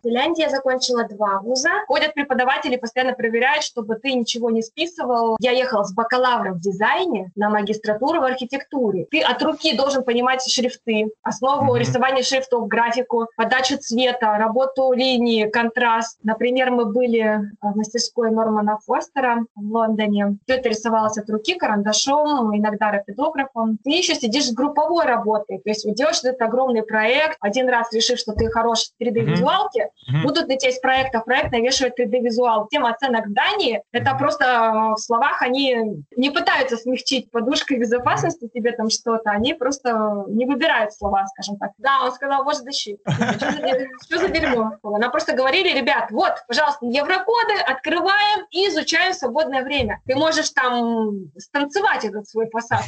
В Финляндии я закончила два вуза. Ходят преподаватели, постоянно проверяют, чтобы ты ничего не списывал. Я ехала с бакалавром в дизайне на магистратуру в архитектуре. Ты от руки должен понимать шрифты, основу mm-hmm. рисования шрифтов, графику, подачу цвета, работу линии, контраст. Например, мы были в мастерской Нормана Фостера в Лондоне. Все это рисовалось от руки, карандашом, иногда рапидографом. Ты еще сидишь с групповой работой. То есть делаешь этот огромный проект, один раз решив, что ты хорош в 3D-визуалке, mm-hmm. Будут на тебя из проекта в проект навешивать 3D-визуал. Тема оценок в Дании, это просто э, в словах они не пытаются смягчить подушкой безопасности тебе там что-то, они просто не выбирают слова, скажем так. Да, он сказал, вот защит. Что за дерьмо? Она просто говорили, ребят, вот, пожалуйста, еврокоды открываем и изучаем в свободное время. Ты можешь там станцевать этот свой фасад.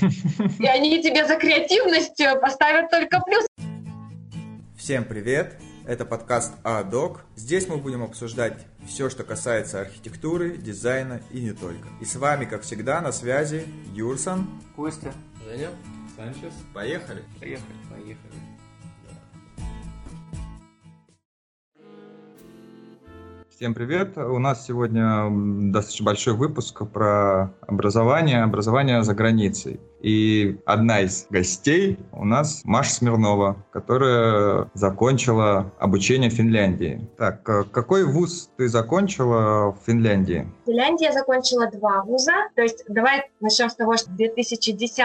И они тебе за креативность поставят только плюс. Всем привет! Это подкаст АДОК. Здесь мы будем обсуждать все, что касается архитектуры, дизайна и не только. И с вами, как всегда, на связи Юрсон, Костя, Женя, Санчес. Поехали! Поехали, поехали. Всем привет! У нас сегодня достаточно большой выпуск про образование, образование за границей. И одна из гостей у нас Маша Смирнова, которая закончила обучение в Финляндии. Так, э, какой вуз ты закончила в Финляндии? В Финляндии я закончила два вуза. То есть давай начнем с того, что в 2010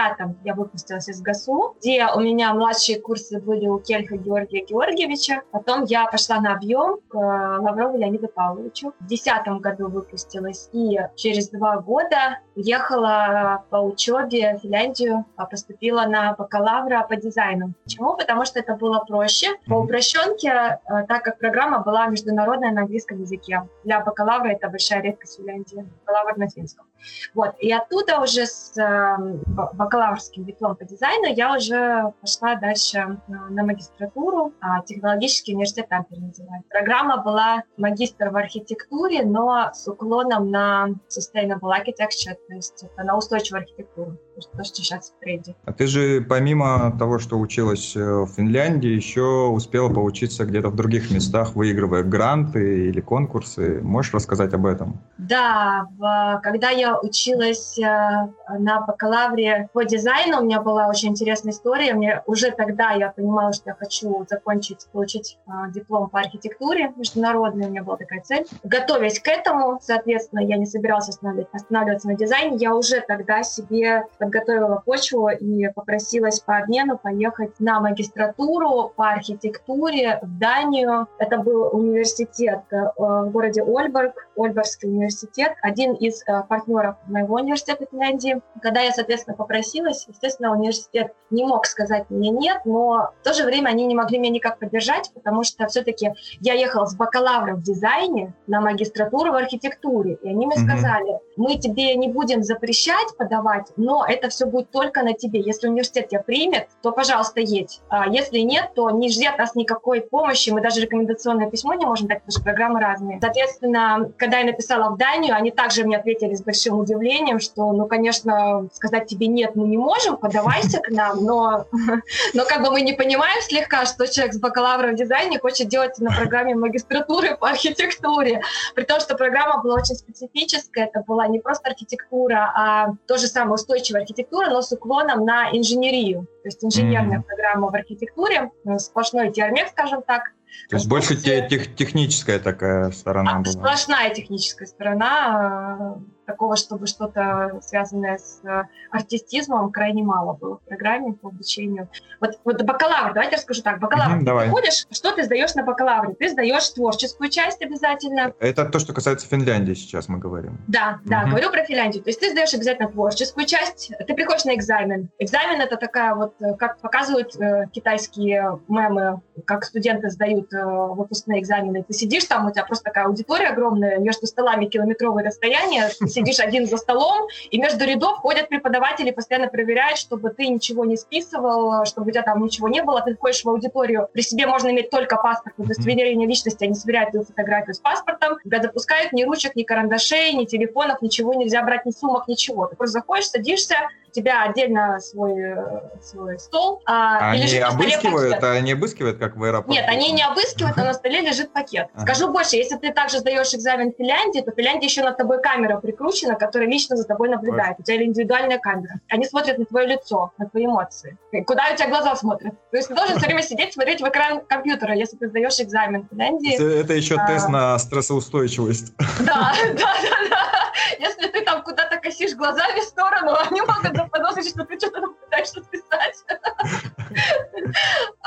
я выпустилась из ГАСУ, где у меня младшие курсы были у Кельха Георгия Георгиевича. Потом я пошла на объем к э, Лаврову Леониду Павловичу. В 2010 году выпустилась. И через два года уехала по учебе в Финляндию Финляндию, а поступила на бакалавра по дизайну. Почему? Потому что это было проще. По упрощенке, э, так как программа была международная на английском языке. Для бакалавра это большая редкость в Финляндии. Бакалавр на финском. Вот. И оттуда уже с эм, бакалаврским дипломом по дизайну я уже пошла дальше на магистратуру. А технологический университет Тампере называют. Программа была магистр в архитектуре, но с уклоном на sustainable architecture, то есть на устойчивую архитектуру то, что сейчас в тренде. А ты же помимо того, что училась э, в Финляндии, еще успела поучиться где-то в других местах, выигрывая гранты или конкурсы. Можешь рассказать об этом? Да, в, когда я училась э, на бакалавре по дизайну, у меня была очень интересная история. Мне уже тогда я понимала, что я хочу закончить, получить э, диплом по архитектуре международный. У меня была такая цель. Готовясь к этому, соответственно, я не собиралась останавливаться на дизайне. Я уже тогда себе подготовила почву и попросилась по обмену поехать на магистратуру по архитектуре в Данию. Это был университет э, в городе Ольберг, Ольбергский университет, один из э, партнеров моего университета Финляндии. Когда я, соответственно, попросилась, естественно, университет не мог сказать мне нет, но в то же время они не могли меня никак поддержать, потому что все-таки я ехала с бакалавром в дизайне на магистратуру в архитектуре, и они мне mm-hmm. сказали, мы тебе не будем запрещать подавать, но это это все будет только на тебе. Если университет тебя примет, то, пожалуйста, едь. А если нет, то не жди от нас никакой помощи. Мы даже рекомендационное письмо не можем дать, потому что программы разные. Соответственно, когда я написала в Данию, они также мне ответили с большим удивлением, что, ну, конечно, сказать тебе нет мы не можем, подавайся к нам, но, но как бы мы не понимаем слегка, что человек с бакалавром в дизайне хочет делать на программе магистратуры по архитектуре. При том, что программа была очень специфическая, это была не просто архитектура, а то же самое устойчивая архитектура, но с уклоном на инженерию. То есть инженерная mm. программа в архитектуре, э, сплошной термин, скажем так. То есть больше тех, техническая такая сторона а, была? Сплошная техническая сторона э, такого, чтобы что-то связанное с э, артистизмом, крайне мало было в программе по обучению. Вот, вот бакалавр, давайте расскажу так. Бакалавр, ты давай. приходишь, что ты сдаешь на бакалавре? Ты сдаешь творческую часть обязательно. Это то, что касается Финляндии сейчас мы говорим. Да, да, говорю про Финляндию. То есть ты сдаешь обязательно творческую часть, ты приходишь на экзамен. Экзамен это такая вот, э, как показывают э, китайские мемы, как студенты сдают э, выпускные экзамены. Ты сидишь там, у тебя просто такая аудитория огромная, между столами километровое расстояние, сидишь один за столом, и между рядов ходят преподаватели, постоянно проверяют, чтобы ты ничего не списывал, чтобы у тебя там ничего не было. Ты ходишь в аудиторию, при себе можно иметь только паспорт, удостоверение личности, они собирают твою фотографию с паспортом, тебя запускают ни ручек, ни карандашей, ни телефонов, ничего нельзя брать, ни сумок, ничего. Ты просто заходишь, садишься, тебя отдельно свой, свой стол. А, они обыскивают, а они обыскивают, как в аэропорту? Нет, они не обыскивают, но на столе лежит пакет. Скажу больше, если ты также сдаешь экзамен в Финляндии, то в Финляндии еще над тобой камера прикручена, которая лично за тобой наблюдает. У тебя индивидуальная камера. Они смотрят на твое лицо, на твои эмоции. Куда у тебя глаза смотрят. То есть ты должен все время сидеть, смотреть в экран компьютера, если ты сдаешь экзамен в Финляндии. Это еще тест а. на стрессоустойчивость. Да, да, да, да. Если ты там куда-то косишь глазами в сторону, они могут заподозрить, что ты что-то пытаешься писать.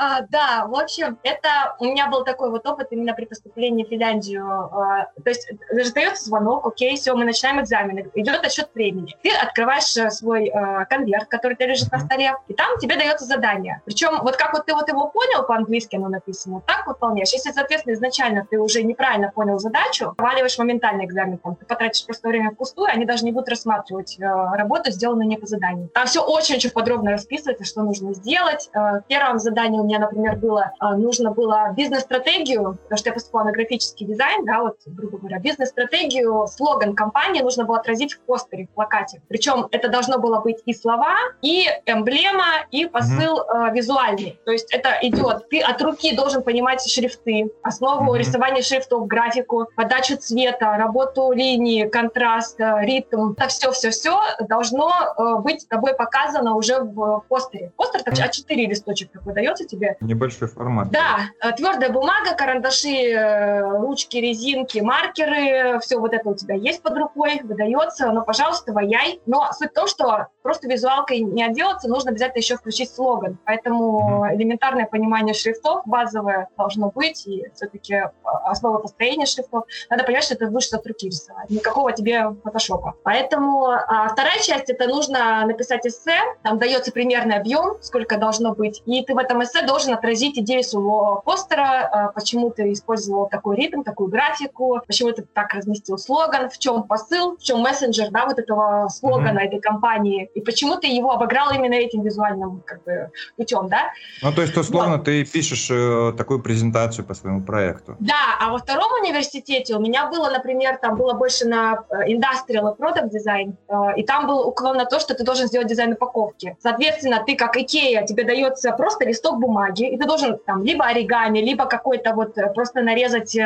А, да, в общем, это у меня был такой вот опыт именно при поступлении в Финляндию. А, то есть раздается звонок, окей, все, мы начинаем экзамены, идет отсчет времени. Ты открываешь э, свой а, конверт, который тебя лежит на столе, и там тебе дается задание. Причем вот как вот ты вот его понял по-английски, оно написано, так выполняешь. Если, соответственно, изначально ты уже неправильно понял задачу, проваливаешь моментально экзамен, там, ты потратишь просто время впустую, они даже не будут рассматривать э, работу, сделанную не по заданию. Там все очень-очень подробно расписывается, что нужно сделать. Э, первым заданием у меня, например, было, э, нужно было бизнес-стратегию, потому что я поступала на графический дизайн, да, вот, грубо говоря, бизнес-стратегию, слоган компании нужно было отразить в постере, в плакате. Причем это должно было быть и слова, и эмблема, и посыл mm-hmm. э, визуальный. То есть это идет, ты от руки должен понимать шрифты, основу mm-hmm. рисования шрифтов, графику, подачу цвета, работу линии, контраст, ритм. Это все-все-все должно э, быть тобой показано уже в постере. Постер там А4 листочек такой дается тебе. Небольшой формат. Да, э, твердая бумага, карандаши, э, ручки, резинки, маркеры, все вот это у тебя есть под рукой, выдается, но, пожалуйста, ваяй. Но суть в том, что просто визуалкой не отделаться, нужно обязательно еще включить слоган. Поэтому mm-hmm. элементарное понимание шрифтов базовое должно быть, и все-таки основа построения шрифтов. Надо понимать, что это будешь от руки рисовать. Никакого тебе фотошопа. Поэтому а, вторая часть это нужно написать эссе, там дается примерный объем, сколько должно быть, и ты в этом эссе должен отразить идею своего постера, а, почему ты использовал такой ритм, такую графику, почему ты так разместил слоган, в чем посыл, в чем мессенджер, да, вот этого слогана mm-hmm. этой компании, и почему ты его обыграл именно этим визуальным как бы путем, да. Ну, то есть, условно, вот. ты пишешь э, такую презентацию по своему проекту. Да, а во втором университете у меня было, например, там было больше на э, industrial и product design, э, и там был уклон на то, что ты должен сделать дизайн упаковки. Соответственно, ты как Икея, тебе дается просто листок бумаги, и ты должен там либо оригами, либо какой-то вот э, просто нарезать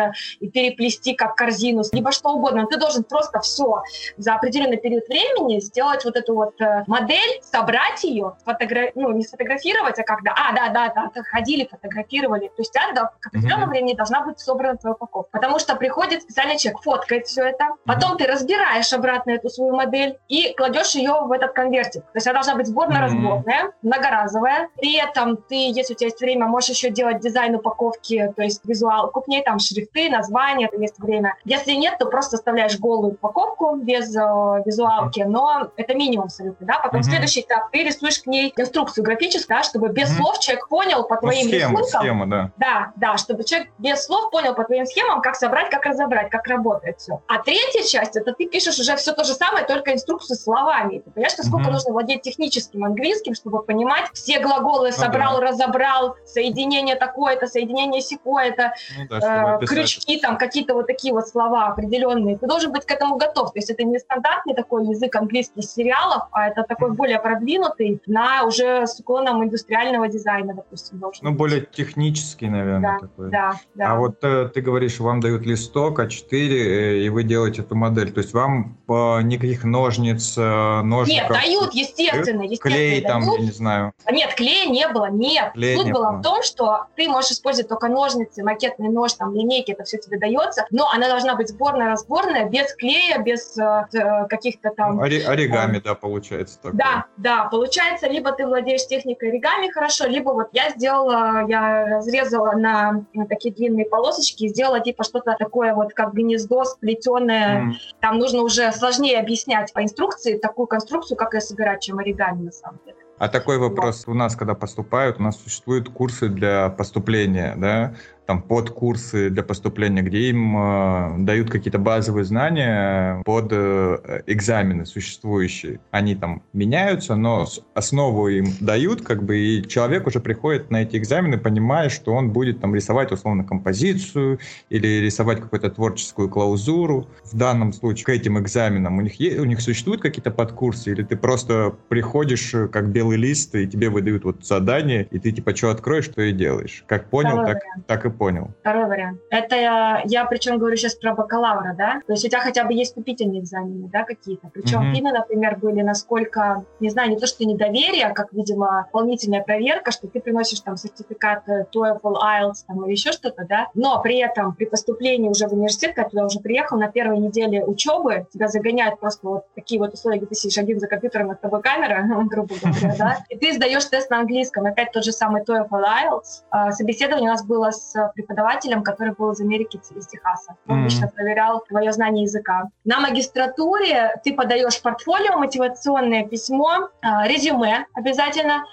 и переплести как корзину, либо что угодно. Ты должен просто все за определенный период времени сделать вот эту вот модель, собрать ее, фотогра... ну, не сфотографировать, а когда, а, да, да, да, ходили, фотографировали. То есть у тебя к определенному mm-hmm. времени должна быть собрана твоя упаковка. Потому что приходит специальный человек, фоткает все это, потом mm-hmm. ты разбираешь обратно эту свою модель и кладешь ее в этот конвертик. То есть она должна быть сборно-разборная, mm-hmm. многоразовая. При этом ты, если у тебя есть время, можешь еще делать дизайн упаковки, то есть визуалку к ней, там шрифты, названия, есть время. Если нет, то просто оставляешь голую упаковку без э, визуалки, но это минимум абсолютно, да. Потом mm-hmm. следующий этап, ты рисуешь к ней инструкцию графическую, да, чтобы без mm-hmm. слов человек понял по ну, твоим ну, схема, рисункам. Схема, да. Да, да, чтобы человек без слов понял по твоим схемам, как собрать, как разобрать, как работает все. А третья часть, это ты пишешь уже все то же самое, только инструкцию словами. Ты понимаешь, насколько mm-hmm. нужно владеть техническим английским, чтобы понимать все глаголы собрал, okay. разобрал, соединение такое-то, соединение секое-то, ну, да, э, крючки там, какие-то вот такие вот слова определенные. Ты должен быть к этому готов. То есть это не стандартный такой язык английских сериалов, а это такой более продвинутый на уже с уклоном индустриального дизайна, допустим, Ну, быть. более технический, наверное, да, такой. Да, да. А вот э, ты говоришь, вам дают листок А4, э, и вы делаете эту модель. То есть вам э, никаких ножниц, э, ножников... Нет, дают, естественно. естественно клей дают. там, я не знаю. Нет, клея не было, нет. Клея Суть была было. в том, что ты можешь использовать только ножницы, макетный нож, там, линейки, это все тебе дается, но она должна быть сборная-разборная, без клея, без э, э каких-то там... Ори оригами, э, да, получается. Такое. Да, да, получается, либо ты владеешь техникой оригами хорошо, либо вот я сделала, я разрезала на, на такие длинные полосочки, сделала типа что-то такое вот, как гнездо сплетенное. Mm. Там нужно уже сложнее объяснять по инструкции такую конструкцию, как ее собирать, чем оригами на самом деле. А такой вопрос у нас, когда поступают, у нас существуют курсы для поступления, да? Там подкурсы для поступления, где им э, дают какие-то базовые знания под э, экзамены существующие. Они там меняются, но основу им дают, как бы, и человек уже приходит на эти экзамены, понимая, что он будет там рисовать условно композицию или рисовать какую-то творческую клаузуру. В данном случае к этим экзаменам у них, есть, у них существуют какие-то подкурсы, или ты просто приходишь э, как белый лист, и тебе выдают вот задание, и ты типа что откроешь, что и делаешь. Как понял, так, так и понял. Второй вариант. Это я, я причем говорю сейчас про бакалавра, да? То есть у тебя хотя бы есть вступительные экзамены, да, какие-то. Причем mm-hmm. финны, например, были насколько, не знаю, не то, что недоверие, а как, видимо, дополнительная проверка, что ты приносишь там сертификат TOEFL, IELTS там, или еще что-то, да, но при этом при поступлении уже в университет, когда ты уже приехал на первой неделе учебы, тебя загоняют просто вот такие вот условия, где ты сидишь один за компьютером, от тобой камера, грубо говоря, да, и ты сдаешь тест на английском, опять тот же самый TOEFL, IELTS. А, собеседование у нас было с преподавателем, который был из Америки, из Техаса. Он лично проверял твое знание языка. На магистратуре ты подаешь портфолио, мотивационное письмо, а, резюме обязательно,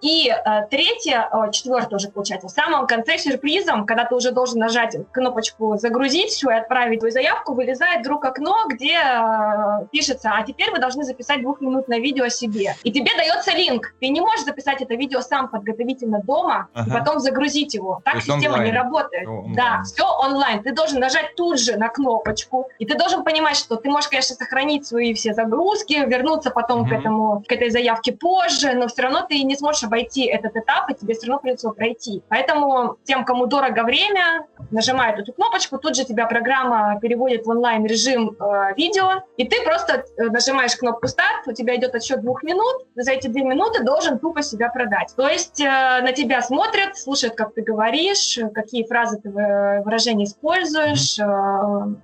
и э, третье, о, четвертое уже получается, в самом конце сюрпризом, когда ты уже должен нажать кнопочку «Загрузить все» и отправить твою заявку, вылезает вдруг окно, где э, пишется «А теперь вы должны записать двухминутное видео о себе». И тебе дается линк. Ты не можешь записать это видео сам подготовительно дома ага. и потом загрузить его. Так система онлайн. не работает. О, да, все онлайн. Ты должен нажать тут же на кнопочку. И ты должен понимать, что ты можешь, конечно, сохранить свои все загрузки, вернуться потом угу. к, этому, к этой заявке позже, но все равно ты не сможешь обойти этот этап, и тебе все равно придется его пройти. Поэтому тем, кому дорого время, нажимают эту кнопочку, тут же тебя программа переводит в онлайн-режим э, видео, и ты просто э, нажимаешь кнопку «Старт», у тебя идет отсчет двух минут, за эти две минуты должен тупо себя продать. То есть э, на тебя смотрят, слушают, как ты говоришь, какие фразы ты выражения используешь, э,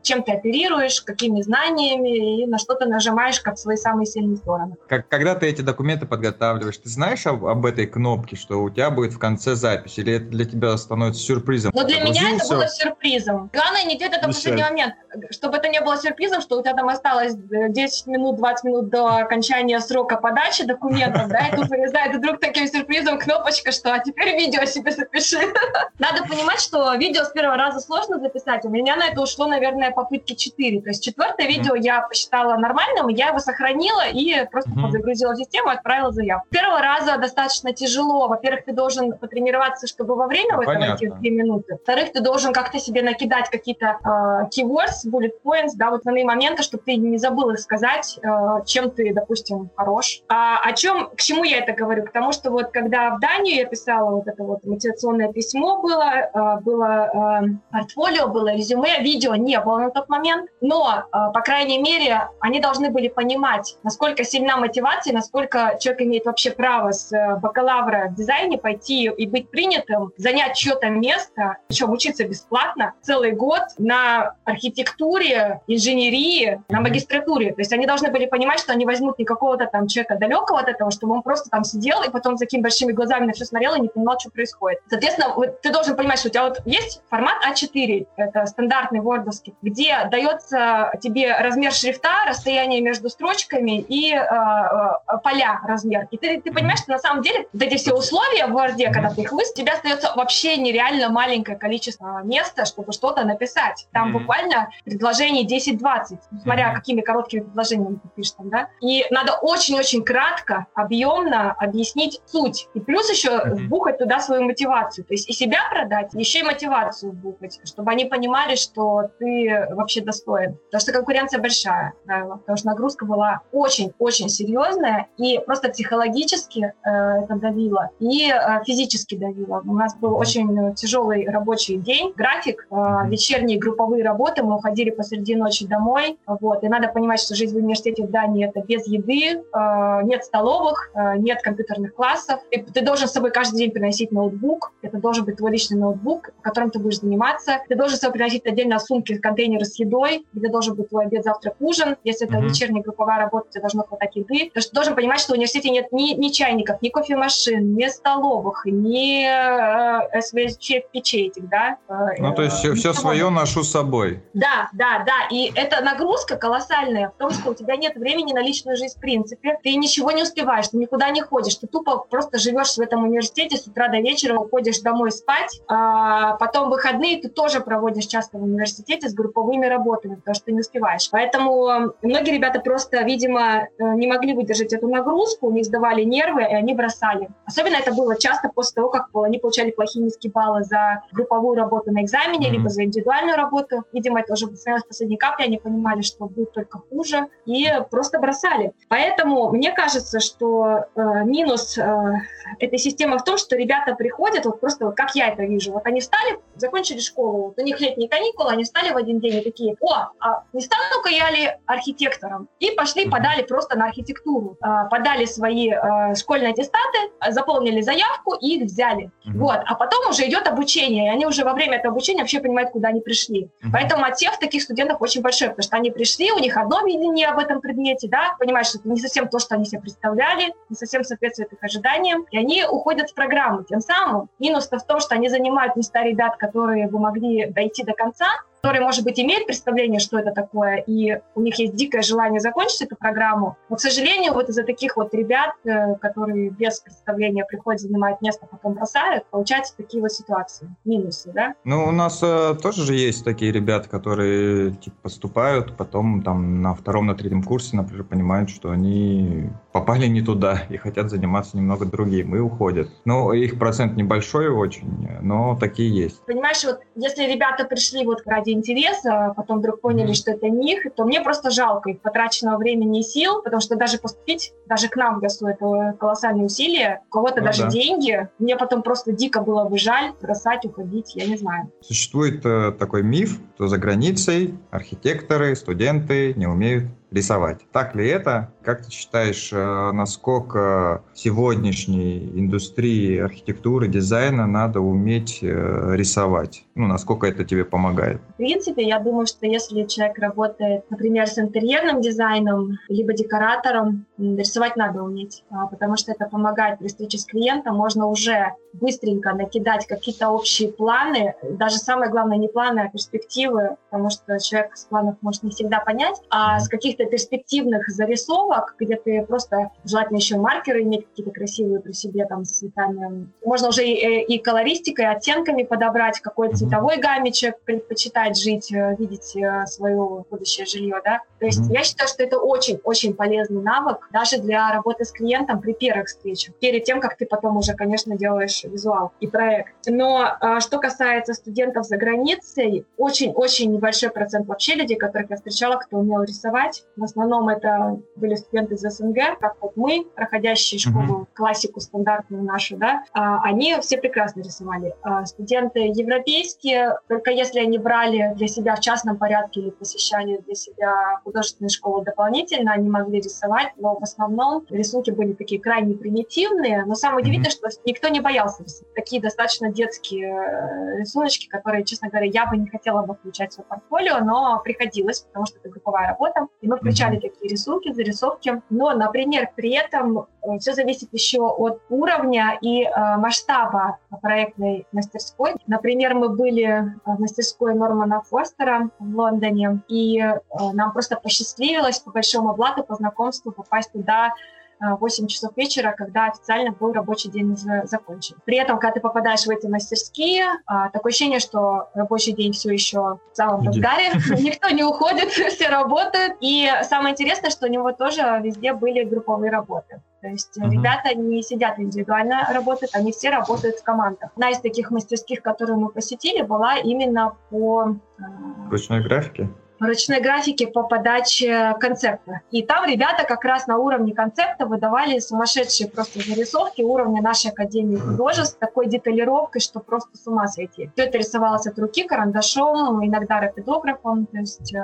чем ты оперируешь, какими знаниями, и на что ты нажимаешь как свои самые сильные стороны. Как, когда ты эти документы подготавливаешь, ты знаешь об, об этой кнопке, что у тебя будет в конце запись, или это для тебя становится сюрпризом? Ну, для меня это было сюрпризом. Главное не делать это в последний момент, чтобы это не было сюрпризом, что у тебя там осталось 10 минут, 20 минут до окончания срока подачи документов, да, и тут вылезает вдруг таким сюрпризом кнопочка, что а теперь видео себе запиши. Надо понимать, что видео с первого раза сложно записать. У меня на это ушло, наверное, попытки 4. То есть четвертое видео я посчитала нормальным, я его сохранила и просто загрузила в систему, отправила заявку. Первого раза достаточно тяжело. Во-первых, ты должен потренироваться, чтобы во время в это войти в 2 минуты. Во-вторых, ты должен как-то себе накидать какие-то э, keywords, bullet points, да, вот основные моменты, чтобы ты не забыл их сказать, э, чем ты, допустим, хорош. А о чем, к чему я это говорю? Потому что вот когда в Данию я писала вот это вот мотивационное письмо было, э, было э, портфолио, было резюме, видео не было на тот момент, но, э, по крайней мере, они должны были понимать, насколько сильна мотивация, насколько человек имеет вообще право с э, бакалавра в дизайне пойти и быть принятым, занять чье-то место, причем учиться бесплатно целый год на архитектуре, инженерии, на магистратуре. То есть они должны были понимать, что они возьмут не какого-то там человека далекого от этого, чтобы он просто там сидел и потом такими большими глазами на все смотрел и не понимал, что происходит. Соответственно, вот ты должен понимать, что у тебя вот есть формат А4, это стандартный вордовский, где дается тебе размер шрифта, расстояние между строчками и э, э, поля размер. И ты, ты понимаешь, что на самом деле вот эти все условия в Word, когда ты их у тебя остается вообще нереально маленькое количество места, чтобы что-то написать. Там mm-hmm. буквально предложений 10-20, смотря mm-hmm. какими короткими предложениями ты пишешь там, да. И надо очень-очень кратко, объемно объяснить суть. И плюс еще mm-hmm. вбухать туда свою мотивацию. То есть и себя продать, еще и мотивацию вбухать, чтобы они понимали, что ты вообще достоин. Потому что конкуренция большая, правило. Потому что нагрузка была очень-очень серьезная, и просто психологически э, это давило, и э, физически давило. У нас был очень тяжелый рабочий день, график, э, вечерние групповые работы, мы уходили посреди ночи домой, вот, и надо понимать, что жизнь в университете в Дании это без еды, э, нет столовых, нет компьютерных классов, и ты должен с собой каждый день приносить ноутбук, это должен быть твой личный ноутбук, которым ты будешь заниматься, ты должен с собой приносить отдельно сумки, контейнеры с едой, где должен быть твой обед, завтрак, ужин, если это mm-hmm. вечерняя групповая работа, тебе должно хватать еды, ты должен понимать, что в университете нет ни, ни чайников, ни кофемашин, ни столовых, ни э, СВЧ печей этих, да. Э, ну, то есть все, все свое ношу с собой. Да, Да, да. И это нагрузка колоссальная в том, что у тебя нет времени на личную жизнь в принципе. Ты ничего не успеваешь, ты никуда не ходишь. Ты тупо просто живешь в этом университете с утра до вечера, уходишь домой спать. А потом выходные ты тоже проводишь часто в университете с групповыми работами, потому что ты не успеваешь. Поэтому многие ребята просто, видимо, э, не могли выдержать эту нагрузку, у них сдавали нервы, и они бросали. Особенно это было часто после того, как они получали плохие низкие баллы за групповую работу на экзамене, mm-hmm. либо за индивидуальную работу. Видимо, это уже становилось последней каплей, они понимали, что будет только хуже, и просто бросали. Поэтому мне кажется, что э, минус э, этой системы в том, что ребята приходят, вот просто вот как я это вижу, вот они встали, закончили школу, вот у них летние каникулы, они встали в один день и такие, о, а не стану-ка я ли архитектором? И пошли, подали просто на архитектуру, э, подали свои э, школьные аттестаты, заполнили заявку и их взяли. Mm-hmm. Вот, а потом уже идет обучение, и они уже во время этого обучения вообще понимают, куда они пришли. Mm-hmm. Поэтому отсев таких студентов очень большой, потому что они пришли, у них одно видение об этом предмете, да, понимаешь, что это не совсем то, что они себе представляли, не совсем соответствует их ожиданиям, и они уходят в программу. Тем самым минус-то в том, что они занимают места ребят, которые бы могли дойти до конца, которые, может быть, имеют представление, что это такое, и у них есть дикое желание закончить эту программу. Но, к сожалению, вот из-за таких вот ребят, э, которые без представления приходят, занимают место, потом бросают, получаются такие вот ситуации, минусы, да? Ну, у нас э, тоже же есть такие ребята, которые типа, поступают, потом там на втором, на третьем курсе, например, понимают, что они попали не туда и хотят заниматься немного другим, и уходят. Ну, их процент небольшой очень, но такие есть. Понимаешь, вот если ребята пришли вот ради интереса, потом вдруг поняли, mm-hmm. что это не их, то мне просто жалко их потраченного времени и сил, потому что даже поступить, даже к нам в ГАСУ, это колоссальные усилия, у кого-то ну, даже да. деньги. Мне потом просто дико было бы жаль бросать, уходить, я не знаю. Существует э, такой миф, что за границей архитекторы, студенты не умеют рисовать. Так ли это? Как ты считаешь, э, насколько сегодняшней индустрии архитектуры, дизайна надо уметь э, рисовать? Ну, насколько это тебе помогает? В принципе, я думаю, что если человек работает, например, с интерьерным дизайном, либо декоратором, рисовать надо уметь, а, потому что это помогает при встрече с клиентом. Можно уже быстренько накидать какие-то общие планы, даже самое главное не планы, а перспективы, потому что человек с планов может не всегда понять, а с каких-то перспективных зарисовок, где ты просто желательно еще маркеры иметь какие-то красивые при себе там с цветами. Можно уже и, э, и колористикой, оттенками подобрать, какой цветовой гаммичек предпочитать жить, э, видеть э, свое будущее жилье, да. То есть я считаю, что это очень-очень полезный навык даже для работы с клиентом при первых встречах, перед тем, как ты потом уже, конечно, делаешь визуал и проект. Но что касается студентов за границей, очень-очень небольшой процент вообще людей, которых я встречала, кто умел рисовать. В основном это были студенты из СНГ, как вот мы, проходящие школу, mm-hmm. классику стандартную нашу, да, а, они все прекрасно рисовали. А студенты европейские, только если они брали для себя в частном порядке или посещали для себя художественную школу дополнительно, они могли рисовать, но в основном рисунки были такие крайне примитивные, но самое удивительное, mm-hmm. что никто не боялся рисовать. Такие достаточно детские э, рисуночки, которые, честно говоря, я бы не хотела бы включать в свое портфолио, но приходилось, потому что это групповая работа, и мы включали такие рисунки, зарисовки. Но, например, при этом э, все зависит еще от уровня и э, масштаба проектной мастерской. Например, мы были в мастерской Нормана Фостера в Лондоне, и э, нам просто посчастливилось по большому блату, по знакомству попасть туда 8 э, часов вечера, когда официально был рабочий день уже закончен. При этом, когда ты попадаешь в эти мастерские, а, такое ощущение, что рабочий день все еще в самом разгаре, никто не уходит, все работают. И самое интересное, что у него тоже везде были групповые работы. То есть uh-huh. ребята не сидят индивидуально работают, они все работают в командах. Одна из таких мастерских, которые мы посетили, была именно по... Э, Ручной графике? Ручной графики по подаче концепта. И там ребята как раз на уровне концепта выдавали сумасшедшие просто зарисовки уровня нашей Академии художеств, такой деталировкой, что просто с ума сойти. Все это рисовалось от руки, карандашом, иногда рапидографом. То есть, э,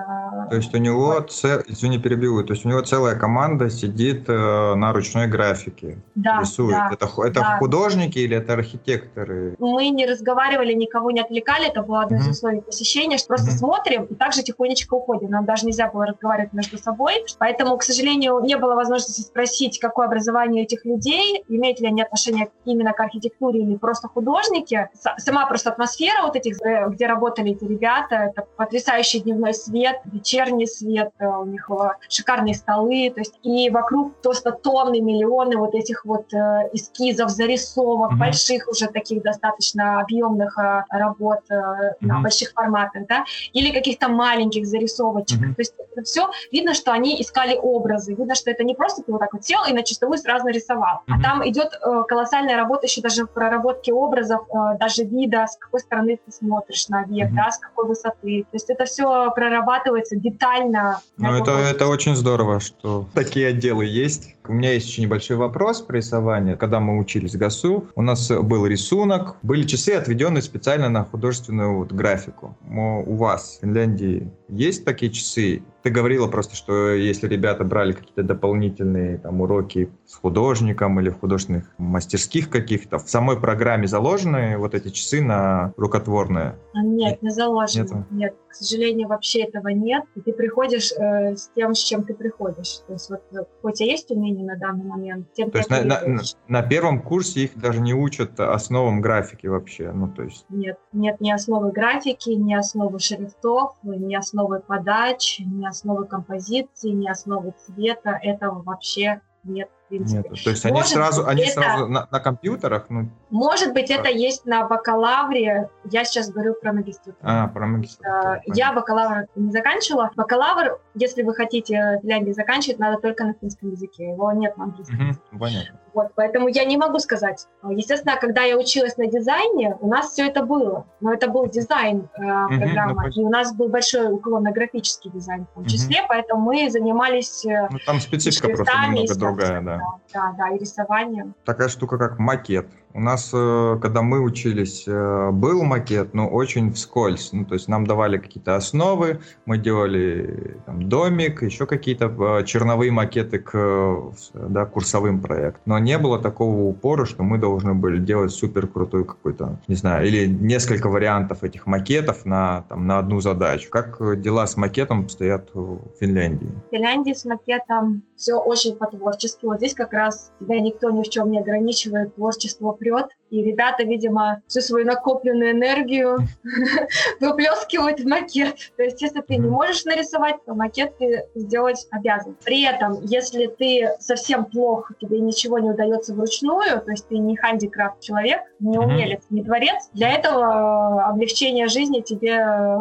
то есть у него, вот. цел... извини, перебью, то есть у него целая команда сидит э, на ручной графике, да, рисует. Да, это это да. художники или это архитекторы? Мы не разговаривали, никого не отвлекали, это было одно из условий посещения, что просто смотрим и также тихонечко потихонечку уходим. Нам даже нельзя было разговаривать между собой. Поэтому, к сожалению, не было возможности спросить, какое образование этих людей, имеют ли они отношение именно к архитектуре или просто художники. Сама просто атмосфера вот этих, э, где работали эти ребята, это потрясающий дневной свет, вечерний свет, э, у них э, шикарные столы, то есть и вокруг просто тонны, миллионы вот этих вот эскизов, зарисовок, mm-hmm. больших уже таких достаточно объемных работ mm-hmm. на больших форматах, да, или каких-то маленьких зарисовочек. Mm-hmm. То есть это все видно, что они искали образы, видно, что это не просто ты вот так вот сел и на чистовую сразу нарисовал, mm-hmm. а там идет колоссальная работа еще даже в проработке образов, даже вида, с какой стороны ты смотришь на объект, mm-hmm. да, с какой высоты. То есть это все прорабатывается детально. Ну, это, это очень здорово, что такие отделы есть. У меня есть еще небольшой вопрос про рисование. Когда мы учились в ГАСУ, у нас был рисунок, были часы, отведенные специально на художественную вот графику. У вас в Финляндии есть такие часы? Ты говорила просто, что если ребята брали какие-то дополнительные там, уроки с художником или в художественных мастерских каких-то, в самой программе заложены вот эти часы на рукотворное? Нет, не заложено. Нет, нет к сожалению, вообще этого нет. И ты приходишь э, с тем, с чем ты приходишь. То есть вот хоть у тебя есть умение на данный момент, тем То есть на, на, на первом курсе их даже не учат основам графики вообще? Ну, то есть... Нет, нет ни основы графики, ни основы шрифтов, ни основы подач, ни основы композиции, ни основы цвета. Этого вообще нет принципе. Нет, то есть они сразу, они это, сразу на, на компьютерах? Ну, может быть, это есть на бакалавре. Я сейчас говорю про магистратуру. А, про магистратуру. Я бакалавр не заканчивала. Бакалавр, если вы хотите в Финляндии заканчивать, надо только на финском языке. Его нет на английском угу. Понятно. Вот, поэтому я не могу сказать. Естественно, когда я училась на дизайне, у нас все это было. Но это был дизайн э, угу, программа. Ну, и у нас был большой уклон на графический дизайн в том числе, угу. поэтому мы занимались... Э, ну, там специфика просто немного другая, да. Да, да, и рисованием. Такая штука, как макет. У нас, э, когда мы учились, э, был макет, но очень вскользь. Ну, то есть нам давали какие-то основы, мы делали там, домик, еще какие-то э, черновые макеты к да, курсовым проектам. Но не было такого упора, что мы должны были делать супер крутой какой-то, не знаю, или несколько вариантов этих макетов на, там, на одну задачу. Как дела с макетом стоят в Финляндии? В Финляндии с макетом все очень по-творчески. Вот здесь как раз тебя никто ни в чем не ограничивает, творчество прет. И ребята, видимо, всю свою накопленную энергию выплескивают в макет. То есть, если ты не можешь нарисовать, то макет ты сделать обязан. При этом, если ты совсем плохо, тебе ничего не удается вручную, то есть ты не хандикрафт человек, не умелец, не творец, для этого э, облегчения жизни тебе э,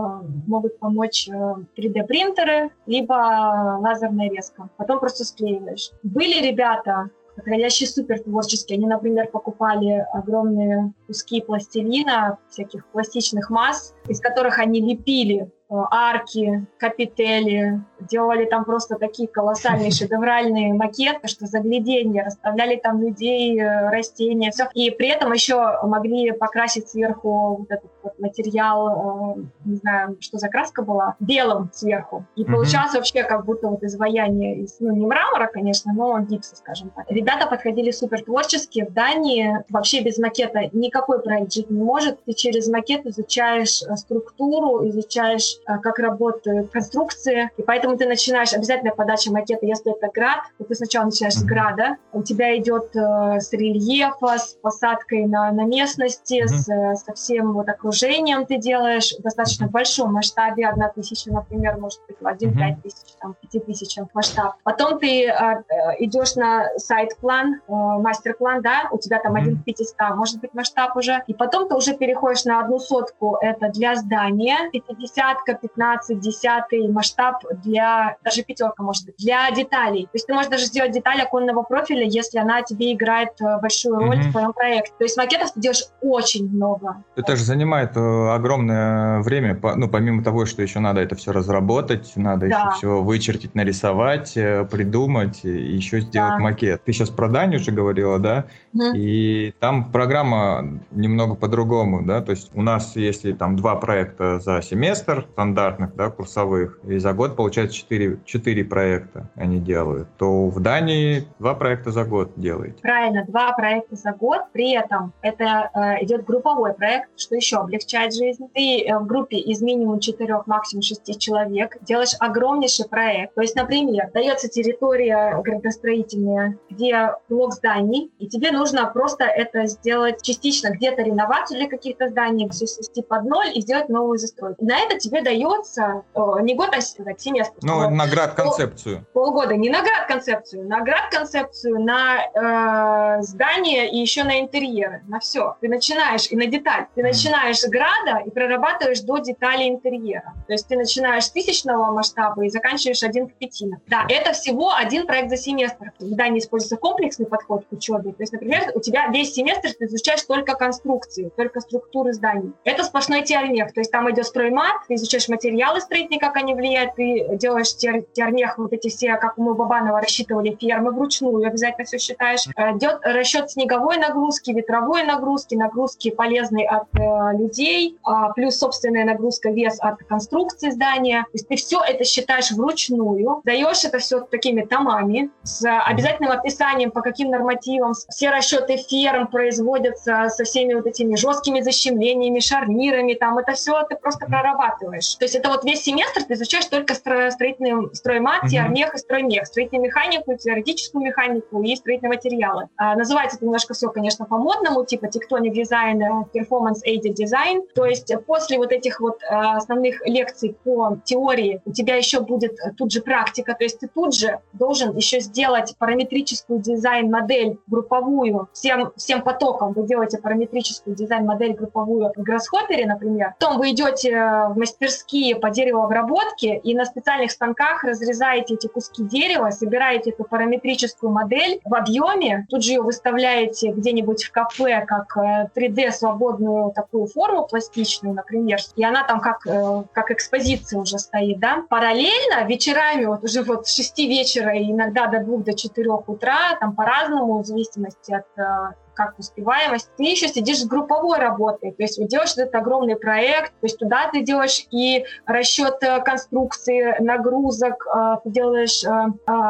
могут помочь 3D-принтеры, э, либо лазерная резка. Потом просто склеиваешь. Были ребята, находящие супер творческие. Они, например, покупали огромные куски пластилина, всяких пластичных масс, из которых они лепили арки, капители, делали там просто такие колоссальные шедевральные макеты, что загляденье, расставляли там людей, э, растения, все. И при этом еще могли покрасить сверху вот этот вот материал, э, не знаю, что за краска была, белым сверху. И mm-hmm. получалось вообще как будто вот изваяние из, ну, не мрамора, конечно, но гипса, скажем так. Ребята подходили супер творчески. В Дании вообще без макета никакой проект жить не может. Ты через макет изучаешь э, структуру, изучаешь, как работают конструкции, и поэтому ты начинаешь, обязательно подача макета, если это град, то ты сначала начинаешь с града, у тебя идет э, с рельефа, с посадкой на, на местности, mm-hmm. с, со всем вот окружением ты делаешь в достаточно mm-hmm. большом масштабе, одна тысяча, например, может быть, один пять mm-hmm. тысяч, там, пяти тысяч масштаб. Потом ты э, э, идешь на сайт-план, э, мастер-план, да, у тебя там один к 500, может быть, масштаб уже, и потом ты уже переходишь на одну сотку, это для здания, пятидесятка, пятнадцать, десятый масштаб для даже пятерка может быть, для деталей. То есть ты можешь даже сделать деталь оконного профиля, если она тебе играет э, большую роль mm-hmm. в твоем проекте. То есть макетов ты делаешь очень много. Это же занимает э, огромное время, ну, помимо того, что еще надо это все разработать, надо да. еще все вычертить, нарисовать, э, придумать, и еще сделать да. макет. Ты сейчас про Даню уже говорила, да? Mm-hmm. И там программа немного по-другому, да? То есть у нас, если там два проекта за семестр, стандартных, да, курсовых, и за год получается 4, 4 проекта они делают, то в Дании два проекта за год делаете. Правильно, два проекта за год. При этом это э, идет групповой проект, что еще облегчает жизнь. Ты э, в группе из минимум 4, максимум 6 человек делаешь огромнейший проект. То есть, например, дается территория градостроительная, где блок зданий, и тебе нужно просто это сделать частично, где-то реновацию для каких-то зданий, все свести под ноль и сделать новую застройку. На это тебе дается э, не год, а семестр. Ну, наград концепцию. Пол, полгода. Не наград концепцию, наград концепцию на э, здание и еще на интерьеры, на все. Ты начинаешь и на деталь. Ты начинаешь с града и прорабатываешь до деталей интерьера. То есть ты начинаешь с тысячного масштаба и заканчиваешь один к пяти. Да, это всего один проект за семестр. Когда не используется комплексный подход к учебе. То есть, например, у тебя весь семестр ты изучаешь только конструкции, только структуры зданий. Это сплошной теормех. То есть там идет строймат, ты изучаешь материалы строительные, как они влияют, ты делаешь теормех, вот эти все, как мы Бабанова рассчитывали фермы вручную, обязательно все считаешь. Э, идет расчет снеговой нагрузки, ветровой нагрузки, нагрузки полезной от э, людей, э, плюс собственная нагрузка, вес от конструкции здания. То есть ты все это считаешь вручную, даешь это все такими томами с обязательным описанием, по каким нормативам. Все расчеты ферм производятся со всеми вот этими жесткими защемлениями, шарнирами, там это все ты просто прорабатываешь. То есть это вот весь семестр ты изучаешь только строительный строймат, теормех и строймех, строительную механику, теоретическую механику и строительные материалы. А, называется это немножко все, конечно, по-модному, типа тектоник дизайн, performance aided design. То есть после вот этих вот а, основных лекций по теории у тебя еще будет тут же практика, то есть ты тут же должен еще сделать параметрическую дизайн-модель групповую всем, всем потоком. Вы делаете параметрическую дизайн-модель групповую в Grasshopper, например. Потом вы идете в мастерские по деревообработке и на специальных станках разрезаете эти куски дерева, собираете эту параметрическую модель в объеме, тут же ее выставляете где-нибудь в кафе как 3D э, свободную такую форму пластичную, например, и она там как, э, как экспозиция уже стоит, да. Параллельно вечерами, вот уже вот с 6 вечера и иногда до 2 до 4 утра, там по-разному, в зависимости от э, как успеваемость, ты еще сидишь с групповой работой, то есть вот делаешь этот огромный проект, то есть туда ты делаешь и расчет э, конструкции, нагрузок, э, ты делаешь э,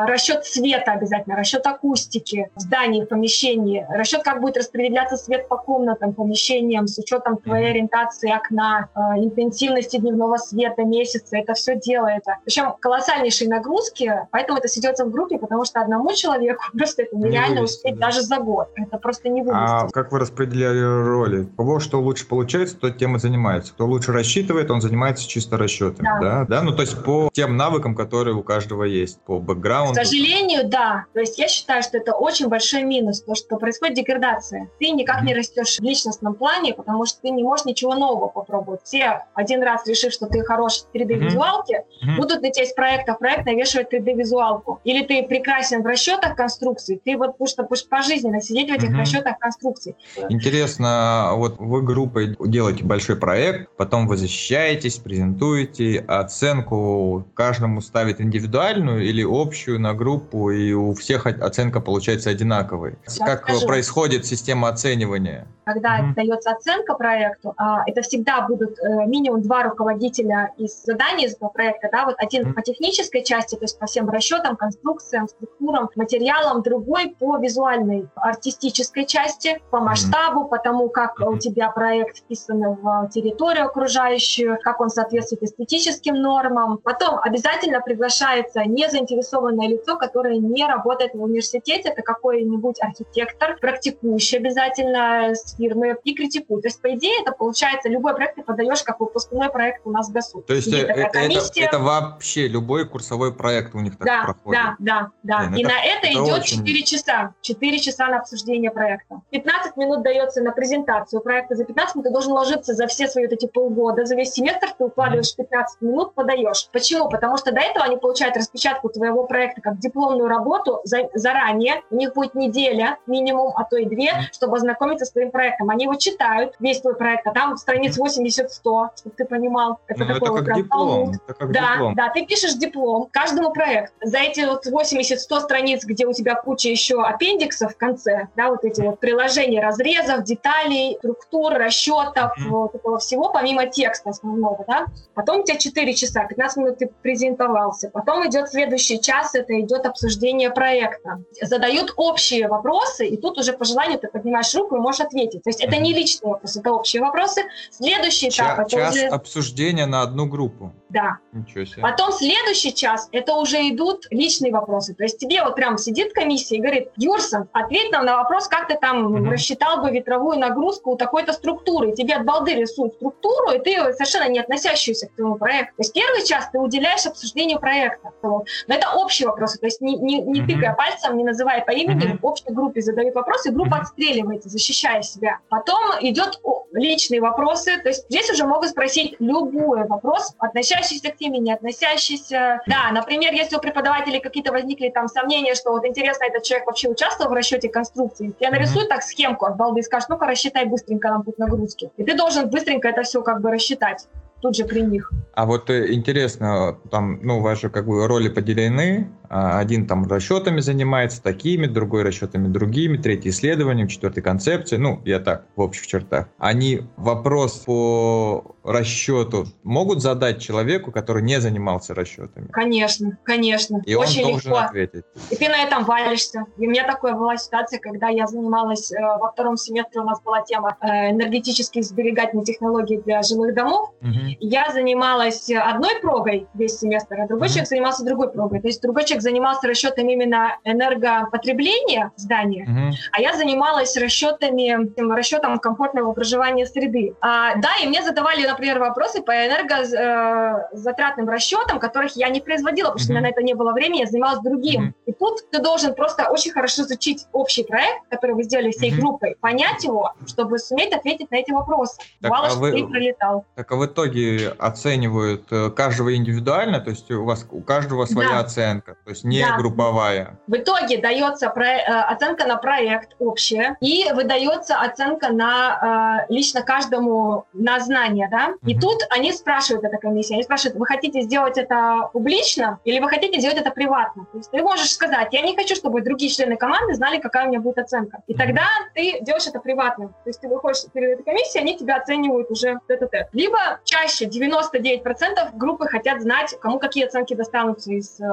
расчет света обязательно, расчет акустики в здании, в помещении, расчет, как будет распределяться свет по комнатам, помещениям с учетом твоей ориентации окна, интенсивности дневного света, месяца, это все делается. Причем колоссальнейшие нагрузки, поэтому это сидется в группе, потому что одному человеку просто это нереально не успеть да. даже за год. Это просто не вывести. А как вы распределяли роли? У кого что лучше получается, тот тем и занимается. Кто лучше рассчитывает, он занимается чисто расчетами. Да. да? да? Ну, то есть по тем навыкам, которые у каждого есть, по бэкграунду. К сожалению, да. То есть я считаю, что это очень большой минус, то, что происходит деградация. Ты никак mm-hmm. не растешь в личностном плане, потому что ты не можешь ничего нового попробовать. Все один раз решив, что ты хорош в 3D-визуалке, mm-hmm. будут на тебя из проекта в проект навешивать 3D-визуалку. Или ты прекрасен в расчетах конструкций, ты вот будешь, будешь пожизненно сидеть в этих mm-hmm. расчетах расчетах конструкций. Интересно, вот вы группой делаете большой проект, потом вы защищаетесь, презентуете, оценку каждому ставит индивидуальную или общую на группу, и у всех оценка получается одинаковой. Сейчас как скажу. происходит система оценивания? Когда mm-hmm. дается оценка проекту, а, это всегда будут э, минимум два руководителя из заданий этого проекта, да, вот один mm-hmm. по технической части, то есть по всем расчетам, конструкциям, структурам, материалам, другой по визуальной, артистической части, по масштабу, по тому, как у тебя проект вписан в территорию окружающую, как он соответствует эстетическим нормам. Потом обязательно приглашается незаинтересованное лицо, которое не работает в университете, это какой-нибудь архитектор, практикующий обязательно с фирмы и критикует. То есть, по идее, это получается, любой проект ты подаешь как выпускной проект у нас в ГАСУ. То есть это, это, это вообще любой курсовой проект у них так да, проходит? Да, да, да. Блин, и это, на это, это идет очень... 4 часа. 4 часа на обсуждение проекта проекта. 15 минут дается на презентацию проекта. За 15 минут ты должен ложиться за все свои вот эти полгода, за весь семестр ты укладываешь 15 минут, подаешь. Почему? Потому что до этого они получают распечатку твоего проекта как дипломную работу за, заранее. У них будет неделя минимум, а то и две, чтобы ознакомиться с твоим проектом. Они его читают, весь твой проект, а там страниц 80-100, чтобы ты понимал. Это, ну, такой это вот как диплом. Это как да, диплом. да, ты пишешь диплом каждому проекту. За эти вот 80-100 страниц, где у тебя куча еще аппендиксов в конце, да, вот эти вот приложения разрезов, деталей, структур, расчетов, mm-hmm. вот этого всего, помимо текста основного, да. Потом у тебя 4 часа, 15 минут ты презентовался. Потом идет следующий час, это идет обсуждение проекта. Задают общие вопросы, и тут уже по желанию ты поднимаешь руку и можешь ответить. То есть mm-hmm. это не личные вопросы, это общие вопросы. Следующий этап... Час, час уже... обсуждения на одну группу. Да. Ничего себе. Потом следующий час, это уже идут личные вопросы. То есть тебе вот прям сидит комиссия и говорит, Юрсон, ответь нам на вопрос, как ты там угу. рассчитал бы ветровую нагрузку у такой-то структуры. И тебе от балды рисуют структуру, и ты совершенно не относящуюся к твоему проекту. То есть первый час ты уделяешь обсуждению проекта. Но это общие вопросы, то есть не, не, не угу. тыкая пальцем, не называя по имени, угу. в общей группе задают вопросы, группа угу. отстреливается, защищая себя. Потом идет личные вопросы, то есть здесь уже могут спросить любой вопрос, относящийся относящийся к теме, не относящийся. Да, например, если у преподавателей какие-то возникли там сомнения, что вот интересно, этот человек вообще участвовал в расчете конструкции, я нарисую mm-hmm. так схемку от балды и скажешь, ну-ка рассчитай быстренько нам тут нагрузки. И ты должен быстренько это все как бы рассчитать тут же при них. А вот э, интересно, там, ну, ваши как бы роли поделены. А, один там расчетами занимается такими, другой расчетами другими, третий исследованием, четвертый концепцией. Ну, я так, в общих чертах. Они вопрос по расчету могут задать человеку, который не занимался расчетами? Конечно, конечно. И Очень он должен легко. ответить. И ты на этом валишься. И у меня такая была ситуация, когда я занималась, э, во втором семестре у нас была тема э, энергетических сберегательных технологий для жилых домов. Угу. Я занималась одной прогой весь семестр, а другой mm-hmm. человек занимался другой прогой. То есть другой человек занимался расчетами именно энергопотребления здания, mm-hmm. а я занималась расчетами, расчетом комфортного проживания среды. А, да, и мне задавали, например, вопросы по энергозатратным э, расчетам, которых я не производила, потому что mm-hmm. у меня на это не было времени, я занималась другим. Mm-hmm. И тут ты должен просто очень хорошо изучить общий проект, который вы сделали всей mm-hmm. группой, понять его, чтобы суметь ответить на эти вопросы. Так, Бывало, а что вы... ты пролетал. Так, а в итоге оценивают э, каждого индивидуально, то есть у вас у каждого своя да. оценка, то есть не да. групповая. В итоге дается про, э, оценка на проект общая и выдается оценка на э, лично каждому на знание, да. И угу. тут они спрашивают эта комиссия, они спрашивают, вы хотите сделать это публично или вы хотите сделать это приватно? То есть ты можешь сказать, я не хочу, чтобы другие члены команды знали, какая у меня будет оценка. И тогда ты делаешь это приватно. То есть ты выходишь перед этой комиссией, они тебя оценивают уже тет-а-тет. Либо чаще чаще 99% группы хотят знать, кому какие оценки достанутся из э,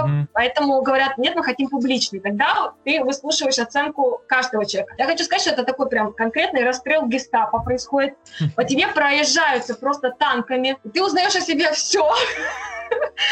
одногруппников, mm-hmm. поэтому говорят, нет, мы хотим публичный. Тогда ты выслушиваешь оценку каждого человека. Я хочу сказать, что это такой прям конкретный расстрел гестапо происходит. По тебе проезжаются просто танками, и ты узнаешь о себе все.